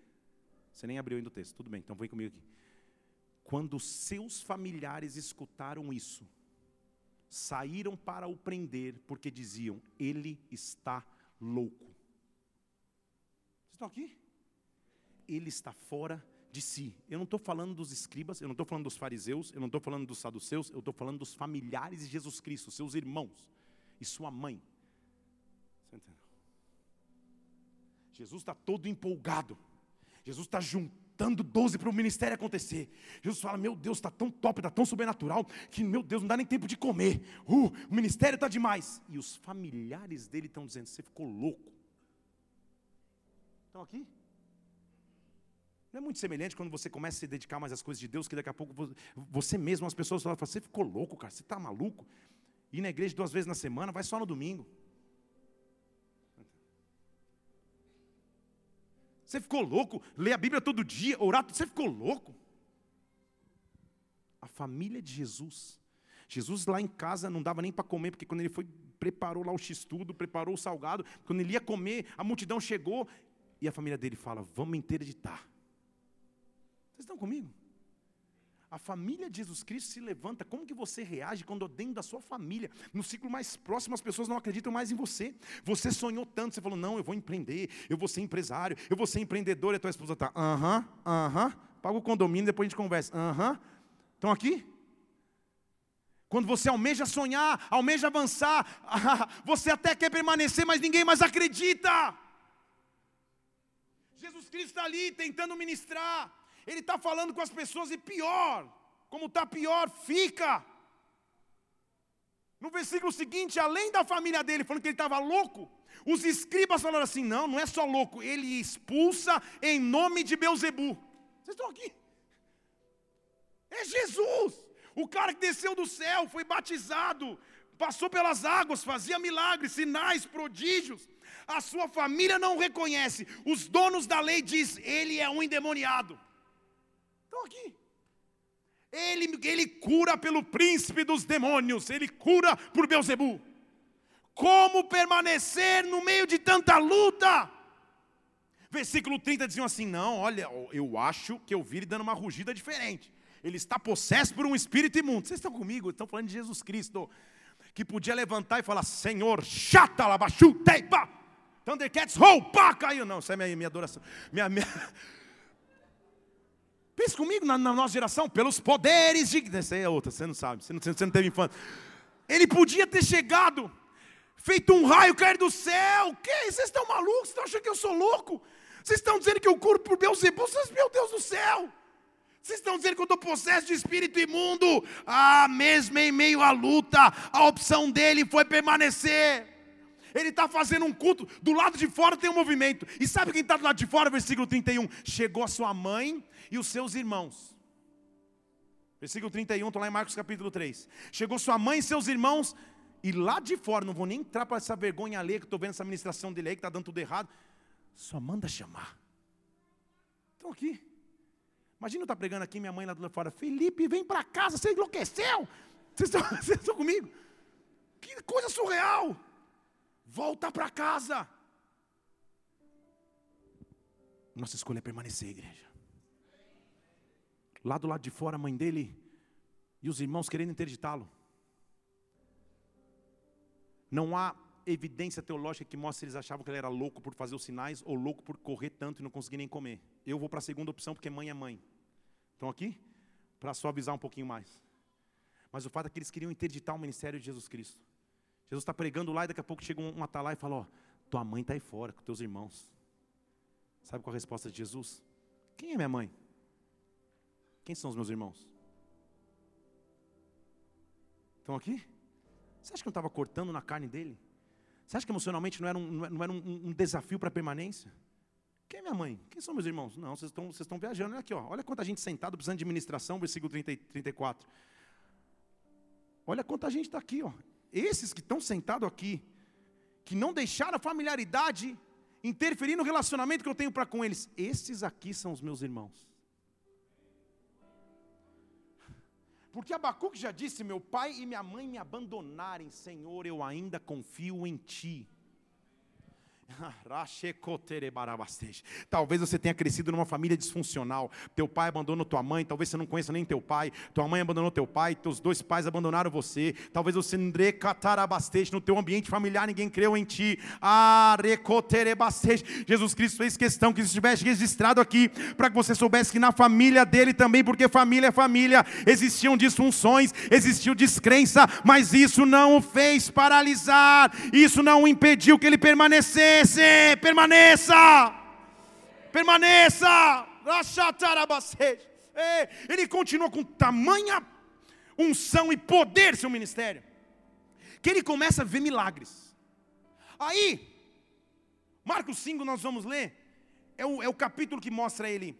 Você nem abriu ainda o texto. Tudo bem, então vem comigo aqui. Quando seus familiares escutaram isso, saíram para o prender, porque diziam: Ele está louco. Vocês estão aqui? Ele está fora de si. Eu não estou falando dos escribas, eu não estou falando dos fariseus, eu não estou falando dos saduceus, eu estou falando dos familiares de Jesus Cristo, seus irmãos e sua mãe. Você entendeu? Jesus está todo empolgado. Jesus está juntando 12 para o ministério acontecer. Jesus fala: Meu Deus, está tão top, está tão sobrenatural, que, meu Deus, não dá nem tempo de comer. Uh, o ministério está demais. E os familiares dele estão dizendo: Você ficou louco. Estão aqui? Não é muito semelhante quando você começa a se dedicar mais às coisas de Deus, que daqui a pouco você mesmo, as pessoas falam: Você ficou louco, cara, você está maluco? Ir na igreja duas vezes na semana, vai só no domingo. Você ficou louco? Ler a Bíblia todo dia, orar, você ficou louco? A família de Jesus. Jesus lá em casa não dava nem para comer, porque quando ele foi, preparou lá o x-tudo, preparou o salgado, quando ele ia comer, a multidão chegou e a família dele fala: Vamos interditar. Vocês estão comigo? A família de Jesus Cristo se levanta. Como que você reage quando dentro da sua família, no ciclo mais próximo, as pessoas não acreditam mais em você? Você sonhou tanto, você falou, não, eu vou empreender, eu vou ser empresário, eu vou ser empreendedor, e a tua esposa está, aham, aham, paga o condomínio, depois a gente conversa, aham. Estão aqui? Quando você almeja sonhar, almeja avançar, você até quer permanecer, mas ninguém mais acredita. Jesus Cristo está ali tentando ministrar. Ele está falando com as pessoas e pior, como está pior, fica. No versículo seguinte, além da família dele, falando que ele estava louco, os escribas falaram assim: não, não é só louco, ele expulsa em nome de Beuzebu. Vocês estão aqui? É Jesus, o cara que desceu do céu, foi batizado, passou pelas águas, fazia milagres, sinais, prodígios. A sua família não reconhece. Os donos da lei diz: ele é um endemoniado. Estão aqui. Ele, ele cura pelo príncipe dos demônios, ele cura por Beuzebu. Como permanecer no meio de tanta luta? Versículo 30 diziam assim: Não, olha, eu acho que eu vi ele dando uma rugida diferente. Ele está possesso por um espírito imundo. Vocês estão comigo? Estão falando de Jesus Cristo, que podia levantar e falar: Senhor, chata, labachuteipa, Thundercats, roupa, caiu. Não, essa é minha, minha adoração. Minha, minha, Pense comigo na, na, nossa geração, pelos poderes de. Essa é outra, você não sabe, você não, você não teve infância. Ele podia ter chegado, feito um raio cair do céu. Que? Vocês estão malucos? Vocês estão achando que eu sou louco? Vocês estão dizendo que eu curo por Beuzebu? Vocês, meu Deus do céu! Vocês estão dizendo que eu estou possesso de espírito imundo? Ah, mesmo em meio à luta, a opção dele foi permanecer. Ele está fazendo um culto, do lado de fora tem um movimento. E sabe quem está do lado de fora? Versículo 31. Chegou a sua mãe e os seus irmãos. Versículo 31, estou lá em Marcos capítulo 3. Chegou sua mãe e seus irmãos, e lá de fora, não vou nem entrar para essa vergonha alheia que estou vendo essa ministração dele aí, que está dando tudo errado. Só manda chamar. Estão aqui. Imagina eu estar tá pregando aqui, minha mãe lá do fora. Felipe, vem para casa, você enlouqueceu. Vocês estão, vocês estão comigo? Que coisa surreal. Volta para casa. Nossa escolha é permanecer, igreja. Lá do lado de fora, a mãe dele e os irmãos querendo interditá-lo. Não há evidência teológica que mostre se eles achavam que ele era louco por fazer os sinais ou louco por correr tanto e não conseguir nem comer. Eu vou para a segunda opção porque mãe é mãe. Estão aqui? Para suavizar um pouquinho mais. Mas o fato é que eles queriam interditar o ministério de Jesus Cristo. Jesus está pregando lá e daqui a pouco chega um atalá e fala: Ó, tua mãe está aí fora com teus irmãos. Sabe qual a resposta de Jesus? Quem é minha mãe? Quem são os meus irmãos? Estão aqui? Você acha que eu estava cortando na carne dele? Você acha que emocionalmente não era um, não era um, um desafio para a permanência? Quem é minha mãe? Quem são meus irmãos? Não, vocês estão, vocês viajando. Olha aqui, ó. olha quanta gente sentada precisando de administração, versículo 30, 34. Olha quanta gente está aqui. Ó. Esses que estão sentados aqui, que não deixaram a familiaridade interferir no relacionamento que eu tenho para com eles, esses aqui são os meus irmãos. Porque Abacuque já disse: Meu pai e minha mãe me abandonarem, Senhor, eu ainda confio em Ti. Talvez você tenha crescido numa família disfuncional. Teu pai abandonou tua mãe, talvez você não conheça nem teu pai. Tua mãe abandonou teu pai, teus dois pais abandonaram você. Talvez você no teu ambiente familiar ninguém creu em ti. Jesus Cristo fez questão que isso estivesse registrado aqui para que você soubesse que na família dele também, porque família é família, existiam disfunções, existiu descrença, mas isso não o fez paralisar. Isso não o impediu que ele permanecesse permanece, permaneça, permaneça. Ele continua com tamanha unção e poder seu ministério, que ele começa a ver milagres. Aí, Marcos 5, nós vamos ler, é o, é o capítulo que mostra ele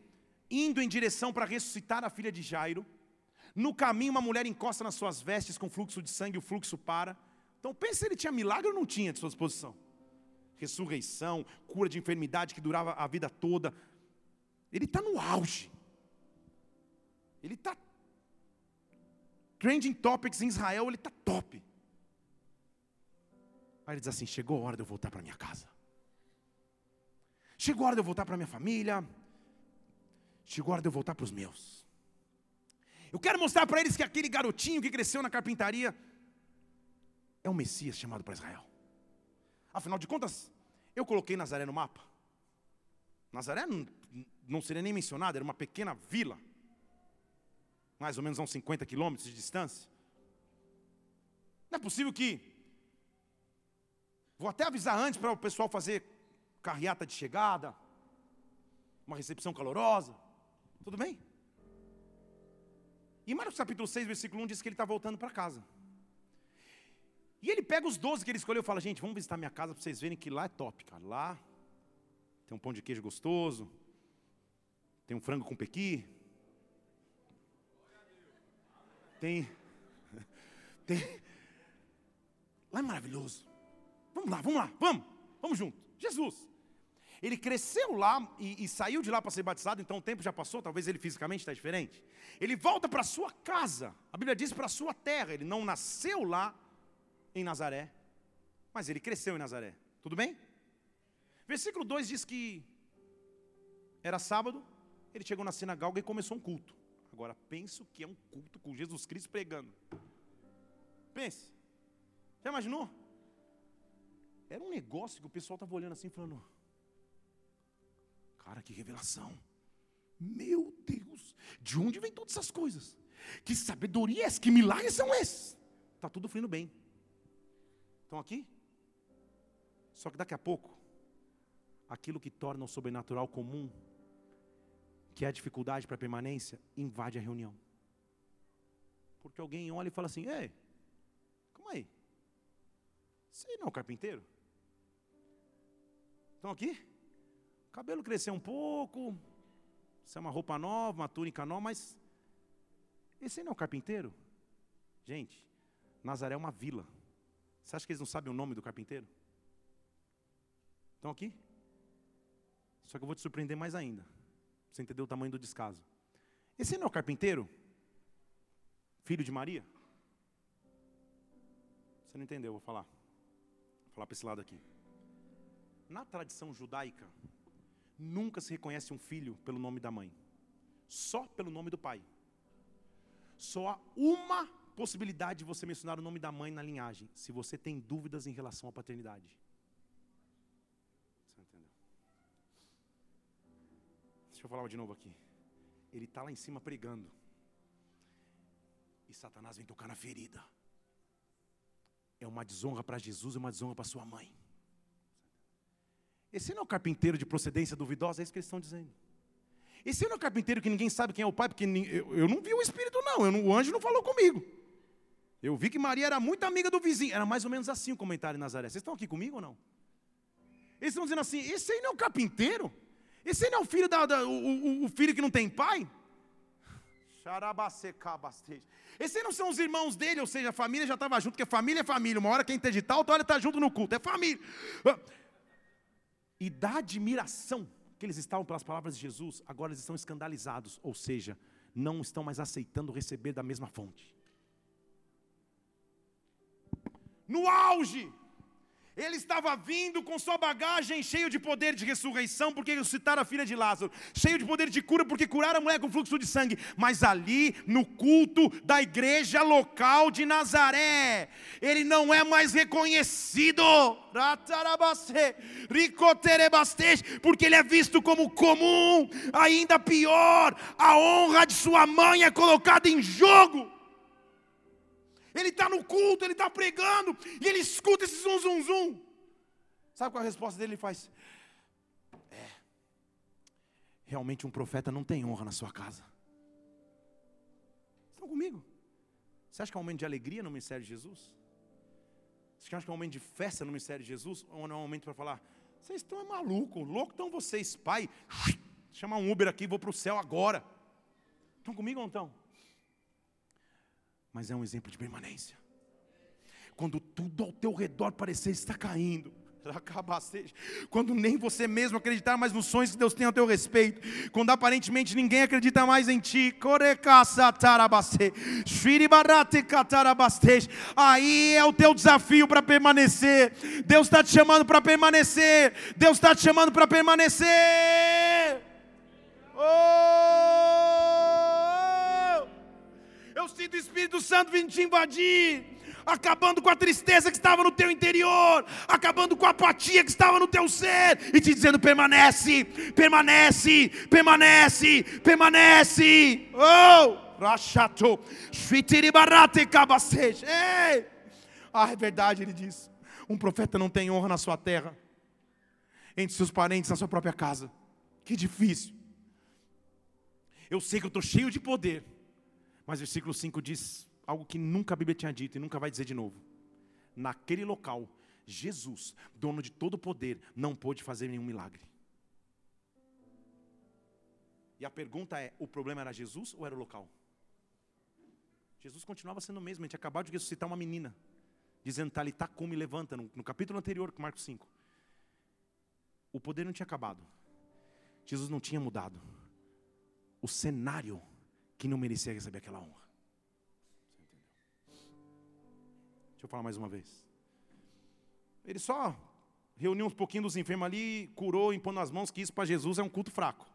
indo em direção para ressuscitar a filha de Jairo. No caminho, uma mulher encosta nas suas vestes com fluxo de sangue, o fluxo para. Então, pensa se ele tinha milagre ou não tinha de sua disposição ressurreição, cura de enfermidade que durava a vida toda. Ele está no auge. Ele está trending topics em Israel, ele está top. Aí ele diz assim: chegou a hora de eu voltar para minha casa. Chegou a hora de eu voltar para minha família. Chegou a hora de eu voltar para os meus. Eu quero mostrar para eles que aquele garotinho que cresceu na carpintaria é o Messias chamado para Israel. Afinal de contas, eu coloquei Nazaré no mapa. Nazaré não, seria nem mencionado, era uma pequena vila, mais ou menos a uns 50 quilômetros de distância. Não é possível que. Vou até avisar antes para o pessoal fazer carreata de chegada, uma recepção calorosa. Tudo bem? E Marcos capítulo 6, versículo 1 diz que ele está voltando para casa. E ele pega os 12 que ele escolheu e fala: Gente, vamos visitar minha casa para vocês verem que lá é top, cara. Lá tem um pão de queijo gostoso, tem um frango com pequi, tem. Tem. Lá é maravilhoso. Vamos lá, vamos lá, vamos, vamos junto. Jesus. Ele cresceu lá e, e saiu de lá para ser batizado, então o tempo já passou, talvez ele fisicamente está diferente. Ele volta para sua casa, a Bíblia diz para sua terra. Ele não nasceu lá em Nazaré, mas ele cresceu em Nazaré. Tudo bem? Versículo 2 diz que era sábado, ele chegou na sinagoga e começou um culto. Agora, penso que é um culto com Jesus Cristo pregando. Pense. Já imaginou? Era um negócio que o pessoal estava olhando assim, falando: Cara, que revelação. Meu Deus, de onde vem todas essas coisas? Que sabedoria é essa? Que milagres são esses? Está tudo fluindo bem. Estão aqui? Só que daqui a pouco, aquilo que torna o sobrenatural comum, que é a dificuldade para a permanência, invade a reunião. Porque alguém olha e fala assim: Ei, calma aí. Você não é o carpinteiro? Estão aqui? O cabelo cresceu um pouco, isso é uma roupa nova, uma túnica nova, mas esse não é o carpinteiro? Gente, Nazaré é uma vila. Você acha que eles não sabem o nome do carpinteiro? Estão aqui? Só que eu vou te surpreender mais ainda. Você entendeu o tamanho do descaso. Esse não é o carpinteiro? Filho de Maria? Você não entendeu, vou falar. Vou falar para esse lado aqui. Na tradição judaica, nunca se reconhece um filho pelo nome da mãe, só pelo nome do pai. Só há uma possibilidade de você mencionar o nome da mãe na linhagem, se você tem dúvidas em relação à paternidade. Você entendeu? Deixa eu falar de novo aqui. Ele está lá em cima pregando. E Satanás vem tocar na ferida. É uma desonra para Jesus e uma desonra para sua mãe. Esse não é o carpinteiro de procedência duvidosa, é isso que eles estão dizendo. Esse não é o carpinteiro que ninguém sabe quem é o pai, porque eu, não vi o espírito, não. não. O anjo não falou comigo. Eu vi que Maria era muito amiga do vizinho. Era mais ou menos assim o comentário em Nazaré. Vocês estão aqui comigo ou não? Eles estão dizendo assim: esse aí não é o carpinteiro? Esse aí não é o filho, da, da o, o, o, filho que não tem pai? Esses aí não são os irmãos dele, ou seja, a família já estava junto, porque família é família. Uma hora quem está de tal, outra hora está junto no culto. É família e da admiração que eles estavam pelas palavras de Jesus, agora eles estão escandalizados, ou seja, não estão mais aceitando receber da mesma fonte. No auge, ele estava vindo com sua bagagem cheio de poder de ressurreição, porque ressuscitaram a filha de Lázaro, cheio de poder de cura, porque curaram a mulher com fluxo de sangue. Mas ali, no culto da igreja local de Nazaré, ele não é mais reconhecido, porque ele é visto como comum, ainda pior, a honra de sua mãe é colocada em jogo ele está no culto, ele está pregando, e ele escuta esse zum, zum, zum. Sabe qual é a resposta dele? Ele faz: É, realmente um profeta não tem honra na sua casa. Estão comigo? Você acha que é um momento de alegria no ministério de Jesus? Você acha que é um momento de festa no ministério de Jesus? Ou não é um momento para falar: Vocês estão malucos, louco estão vocês, pai. Chamar um Uber aqui, vou para o céu agora. Estão comigo ou não estão? Mas é um exemplo de permanência. Quando tudo ao teu redor parecer estar caindo, Quando nem você mesmo acreditar mais nos sonhos que Deus tem ao teu respeito. Quando aparentemente ninguém acredita mais em ti. Aí é o teu desafio para permanecer. Deus está te chamando para permanecer. Deus está te chamando para permanecer. Sinto o Espírito Santo vindo te invadir acabando com a tristeza que estava no teu interior, acabando com a apatia que estava no teu ser, e te dizendo: permanece, permanece, permanece, permanece. Oh! Rachato, Shvitiribarate Kabasej. Ei! Ah, é verdade, ele diz. Um profeta não tem honra na sua terra, entre seus parentes, na sua própria casa. Que difícil. Eu sei que eu estou cheio de poder, mas versículo 5 diz: algo que nunca a Bíblia tinha dito e nunca vai dizer de novo. Naquele local, Jesus, dono de todo o poder, não pôde fazer nenhum milagre. E a pergunta é: o problema era Jesus ou era o local? Jesus continuava sendo o mesmo, a gente acabou de ressuscitar uma menina, dizendo, Talita come levanta, no, no capítulo anterior, Marcos 5. O poder não tinha acabado, Jesus não tinha mudado, o cenário que não merecia receber aquela honra. Deixa eu falar mais uma vez. Ele só reuniu uns pouquinhos dos enfermos ali, curou, impondo as mãos, que isso para Jesus é um culto fraco.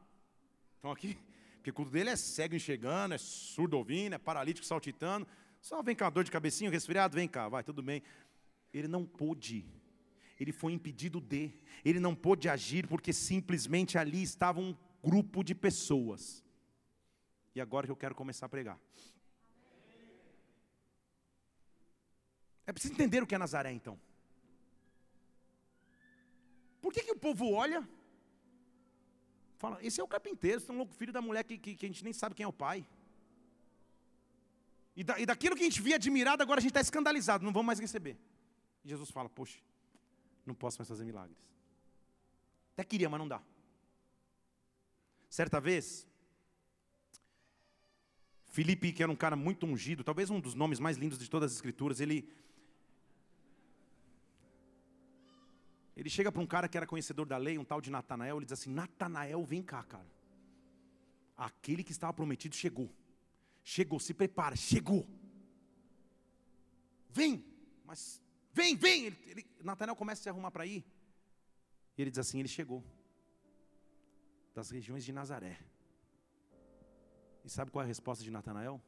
Então aqui, porque o culto dele é cego enxergando, é surdo ouvindo, é paralítico saltitando. Só vem cá, dor de cabecinha, resfriado, vem cá, vai, tudo bem. Ele não pôde, ele foi impedido de, ele não pôde agir porque simplesmente ali estava um grupo de pessoas. E agora que eu quero começar a pregar. É preciso entender o que é Nazaré, então. Por que, que o povo olha? Fala, esse é o carpinteiro, esse é um louco filho da mulher que, que, que, a gente nem sabe quem é o pai. E, da, e daquilo que a gente via admirado, agora a gente está escandalizado, não vamos mais receber. E Jesus fala, poxa, não posso mais fazer milagres. Até queria, mas não dá. Certa vez, Filipe, que era um cara muito ungido, talvez um dos nomes mais lindos de todas as escrituras, ele Ele chega para um cara que era conhecedor da lei, um tal de Natanael, ele diz assim: Natanael, vem cá, cara. Aquele que estava prometido chegou. Chegou, se prepara, chegou. Vem, mas vem, vem. Ele, ele, Natanael começa a se arrumar para ir. E ele diz assim: ele chegou. Das regiões de Nazaré. E sabe qual é a resposta de Natanael?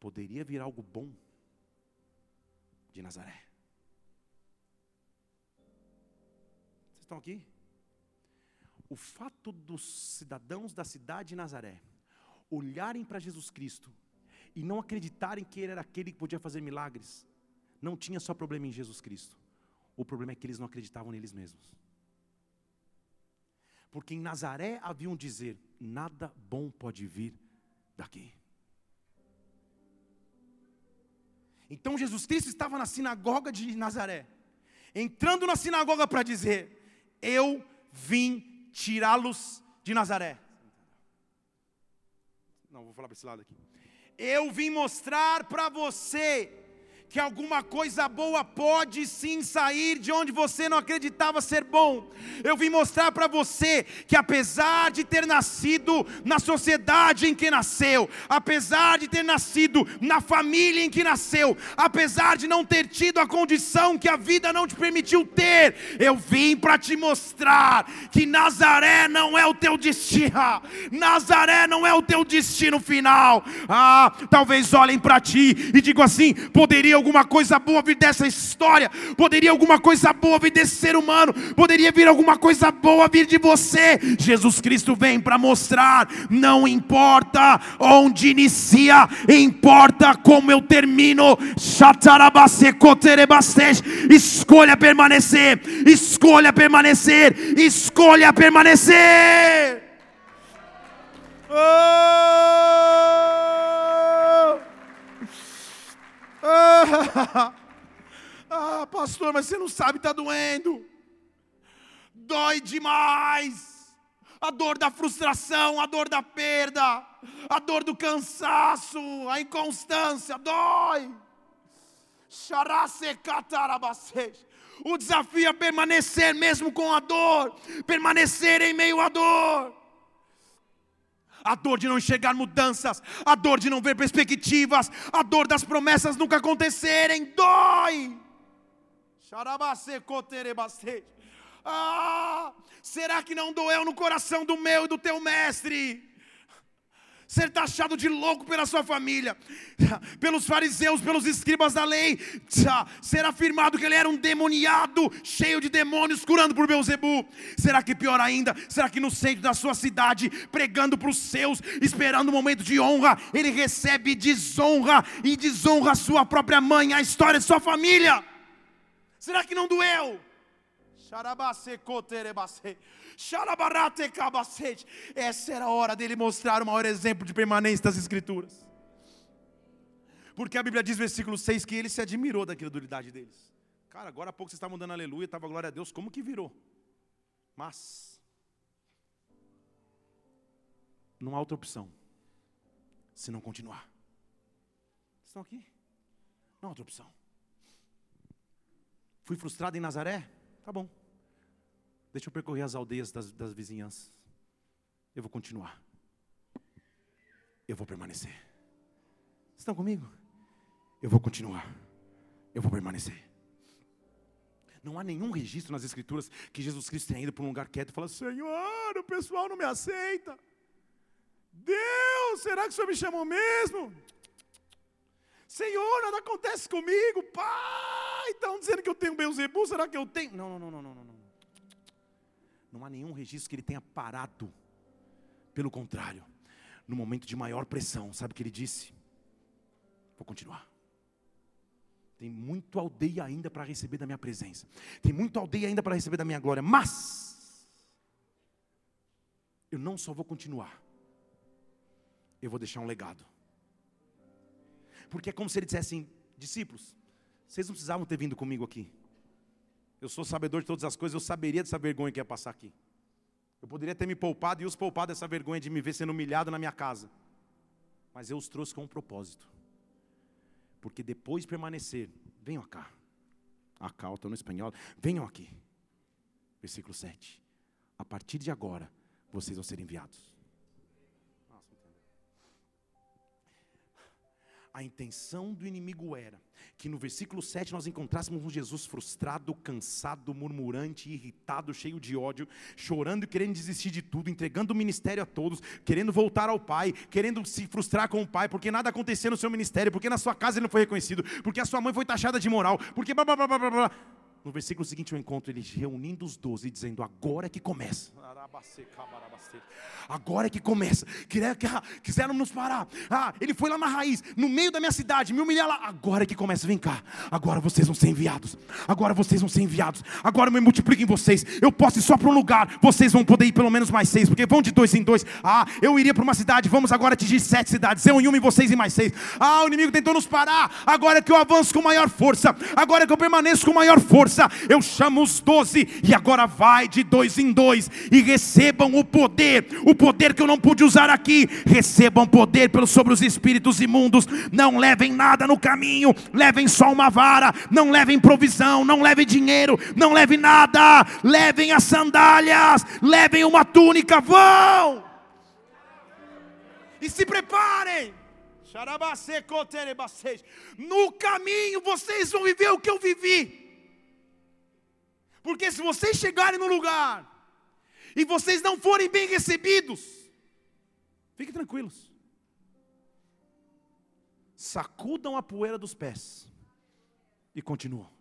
Poderia vir algo bom de Nazaré. estão aqui? O fato dos cidadãos da cidade de Nazaré olharem para Jesus Cristo e não acreditarem que ele era aquele que podia fazer milagres, não tinha só problema em Jesus Cristo. O problema é que eles não acreditavam neles mesmos. Porque em Nazaré haviam dizer: nada bom pode vir daqui. Então Jesus Cristo estava na sinagoga de Nazaré, entrando na sinagoga para dizer: eu vim tirá-los de Nazaré. Não, vou falar para esse lado aqui. Eu vim mostrar para você que alguma coisa boa pode sim sair de onde você não acreditava ser bom. Eu vim mostrar para você que apesar de ter nascido na sociedade em que nasceu, apesar de ter nascido na família em que nasceu, apesar de não ter tido a condição que a vida não te permitiu ter, eu vim para te mostrar que Nazaré não é o teu destino. Nazaré não é o teu destino final. Ah, talvez olhem para ti e digam assim: poderia alguma coisa boa vir dessa história, poderia alguma coisa boa vir desse ser humano, poderia vir alguma coisa boa vir de você. Jesus Cristo vem para mostrar: não importa onde inicia, importa como eu termino. Escolha permanecer, escolha permanecer, escolha permanecer. Oh! Ah, pastor, mas você não sabe, está doendo. Dói demais. A dor da frustração, a dor da perda, a dor do cansaço, a inconstância, dói. O desafio é permanecer mesmo com a dor, permanecer em meio à dor. A dor de não enxergar mudanças, a dor de não ver perspectivas, a dor das promessas nunca acontecerem, dói. Ah, será que não doeu no coração do meu e do teu mestre? Ser taxado de louco pela sua família, pelos fariseus, pelos escribas da lei, ser afirmado que ele era um demoniado, cheio de demônios, curando por Beuzebu. Será que pior ainda? Será que no centro da sua cidade, pregando para os seus, esperando um momento de honra, ele recebe desonra e desonra a sua própria mãe, a história de sua família? Será que não doeu? Essa era a hora dele mostrar o maior exemplo de permanência das Escrituras. Porque a Bíblia diz, versículo 6, que ele se admirou da credulidade deles. Cara, agora há pouco vocês estavam dando aleluia, estava glória a Deus, como que virou? Mas, não há outra opção, se não continuar. Estão aqui? Não há outra opção. Fui frustrado em Nazaré? Tá bom. Deixa eu percorrer as aldeias das, das vizinhanças. Eu vou continuar. Eu vou permanecer. Estão comigo? Eu vou continuar. Eu vou permanecer. Não há nenhum registro nas Escrituras que Jesus Cristo tenha ido para um lugar quieto e falado: Senhor, o pessoal não me aceita. Deus, será que o Senhor me chamou mesmo? Senhor, nada acontece comigo. Pai, estão dizendo que eu tenho Beuzebu, será que eu tenho? Não, não, não, não, não, não. Não há nenhum registro que ele tenha parado. Pelo contrário, no momento de maior pressão, sabe o que ele disse? Vou continuar. Tem muito aldeia ainda para receber da minha presença. Tem muito aldeia ainda para receber da minha glória. Mas eu não só vou continuar. Eu vou deixar um legado. Porque é como se ele dissesse assim: discípulos, vocês não precisavam ter vindo comigo aqui. Eu sou sabedor de todas as coisas, eu saberia dessa vergonha que ia passar aqui. Eu poderia ter me poupado e os poupado dessa vergonha de me ver sendo humilhado na minha casa. Mas eu os trouxe com um propósito. Porque depois de permanecer, venham cá. Acá, estou no espanhol. Venham aqui. Versículo 7. A partir de agora, vocês vão ser enviados. A intenção do inimigo era que no versículo 7 nós encontrássemos um Jesus frustrado, cansado, murmurante, irritado, cheio de ódio, chorando e querendo desistir de tudo, entregando o ministério a todos, querendo voltar ao Pai, querendo se frustrar com o Pai, porque nada acontecia no seu ministério, porque na sua casa ele não foi reconhecido, porque a sua mãe foi taxada de moral, porque blá blá blá blá blá. No versículo seguinte eu encontro ele reunindo os doze e dizendo: Agora é que começa. Agora é que começa. Quiseram nos parar. Ah, ele foi lá na raiz, no meio da minha cidade, me humilhar lá. Agora é que começa. Vem cá. Agora vocês vão ser enviados. Agora vocês vão ser enviados. Agora eu me multiplico em vocês. Eu posso ir só para um lugar. Vocês vão poder ir pelo menos mais seis, porque vão de dois em dois. Ah, eu iria para uma cidade. Vamos agora atingir sete cidades. Eu em uma e vocês em mais seis. Ah, o inimigo tentou nos parar. Agora é que eu avanço com maior força. Agora é que eu permaneço com maior força. Eu chamo os doze e agora vai de dois em dois e recebam o poder, o poder que eu não pude usar aqui. Recebam poder sobre os espíritos imundos. Não levem nada no caminho, levem só uma vara. Não levem provisão, não levem dinheiro, não levem nada. Levem as sandálias, levem uma túnica. Vão! E se preparem. No caminho vocês vão viver o que eu vivi. Porque se vocês chegarem no lugar e vocês não forem bem recebidos, fiquem tranquilos. Sacudam a poeira dos pés e continuam.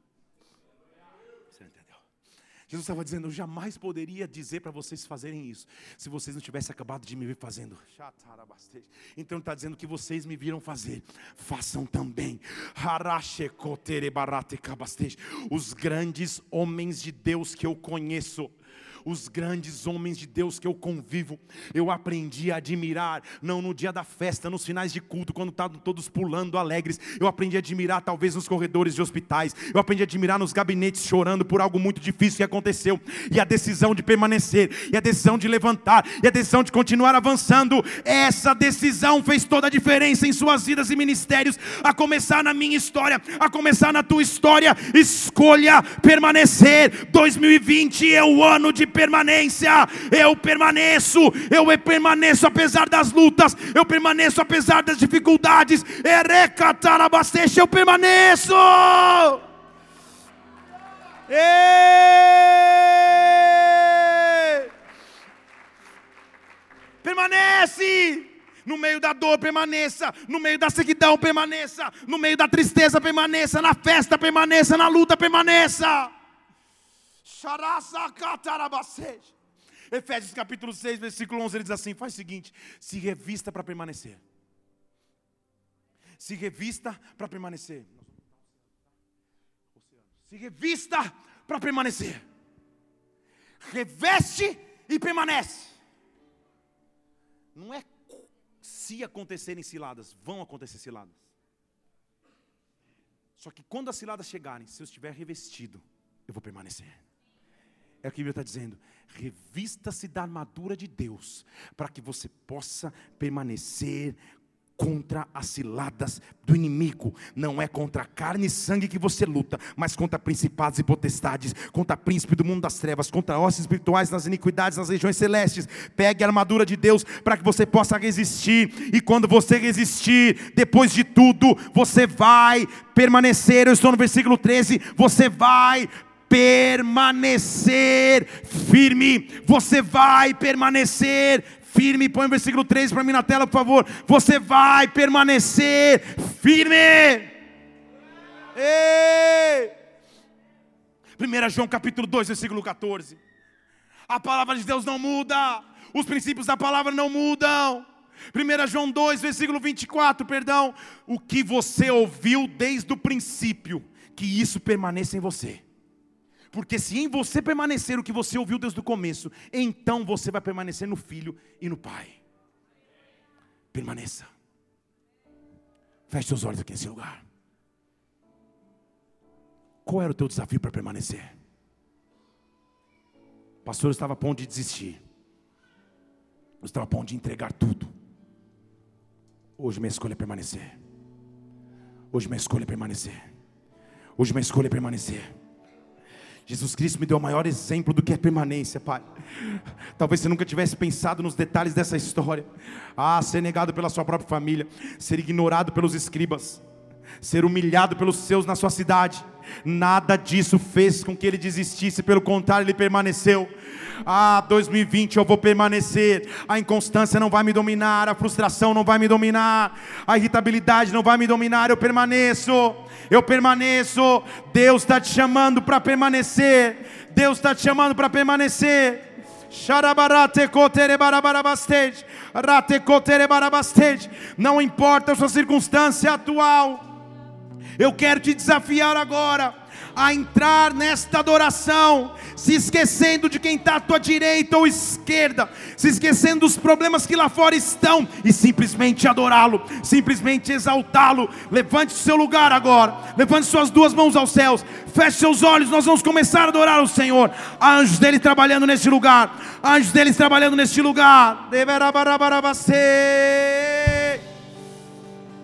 Jesus estava dizendo: Eu jamais poderia dizer para vocês fazerem isso, se vocês não tivessem acabado de me ver fazendo. Então ele está dizendo que vocês me viram fazer, façam também. Os grandes homens de Deus que eu conheço, os grandes homens de Deus que eu convivo, eu aprendi a admirar, não no dia da festa, nos finais de culto, quando estavam todos pulando alegres, eu aprendi a admirar talvez nos corredores de hospitais, eu aprendi a admirar nos gabinetes chorando por algo muito difícil que aconteceu, e a decisão de permanecer, e a decisão de levantar, e a decisão de continuar avançando, essa decisão fez toda a diferença em suas vidas e ministérios, a começar na minha história, a começar na tua história, escolha permanecer, 2020 é o ano de permanência. Eu permaneço, eu permaneço apesar das lutas, eu permaneço apesar das dificuldades. Eu permaneço. Ei! Permanece. No meio da dor, permaneça. No meio da sequidão, permaneça. No meio da tristeza, permaneça. Na festa, permaneça. Na luta, permaneça. Efésios capítulo 6, versículo 11, ele diz assim: faz o seguinte, se revista para permanecer. Se revista para permanecer. Se revista para permanecer. Reveste e permanece. Não é se acontecerem ciladas, vão acontecer ciladas. Só que quando as ciladas chegarem, se eu estiver revestido, eu vou permanecer. É o que a Bíblia está dizendo. Revista-se da armadura de Deus, para que você possa permanecer contra as ciladas do inimigo. Não é contra carne e sangue que você luta, mas contra principados e potestades, contra príncipe do mundo das trevas, contra ossos espirituais nas iniquidades, nas regiões celestes. Pegue a armadura de Deus para que você possa resistir. E quando você resistir, depois de tudo, você vai permanecer. Eu estou no versículo 13. Você vai permanecer firme. Você vai permanecer firme. Põe o versículo 3 para mim na tela, por favor. Você vai permanecer firme. Ei! 1 João capítulo 2, versículo 14. A palavra de Deus não muda. Os princípios da palavra não mudam. 1 João 2, versículo 24, perdão. O que você ouviu desde o princípio, que isso permaneça em você. Porque se em você permanecer o que você ouviu desde o começo, então você vai permanecer no Filho e no Pai. Permaneça. Feche seus olhos aqui nesse lugar. Qual era o teu desafio para permanecer? O pastor estava a ponto de desistir. Eu estava a ponto de entregar tudo. Hoje minha escolha é permanecer. Hoje minha escolha é permanecer. Hoje minha escolha é permanecer. Jesus Cristo me deu o maior exemplo do que é permanência, Pai. Talvez você nunca tivesse pensado nos detalhes dessa história. Ah, ser negado pela sua própria família, ser ignorado pelos escribas, ser humilhado pelos seus na sua cidade. Nada disso fez com que ele desistisse, pelo contrário, ele permaneceu. Ah, 2020 eu vou permanecer. A inconstância não vai me dominar, a frustração não vai me dominar, a irritabilidade não vai me dominar. Eu permaneço, eu permaneço. Deus está te chamando para permanecer. Deus está te chamando para permanecer. Não importa a sua circunstância atual, eu quero te desafiar agora a entrar nesta adoração, se esquecendo de quem está à tua direita ou esquerda, se esquecendo dos problemas que lá fora estão e simplesmente adorá-lo, simplesmente exaltá-lo. Levante seu lugar agora, levante suas duas mãos aos céus, feche seus olhos, nós vamos começar a adorar o Senhor. Há anjos dele trabalhando neste lugar, anjos deles trabalhando neste lugar.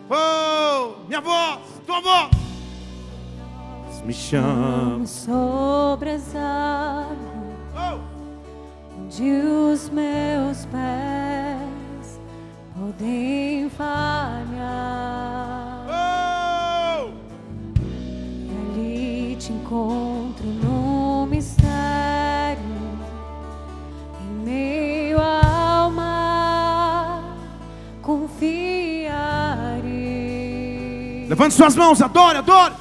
Oh, minha voz, voz me chama sobre as águas, oh. onde os meus pés podem falhar. Oh. E ali te encontro no mistério, em meio ao Levante suas mãos, adore, adore.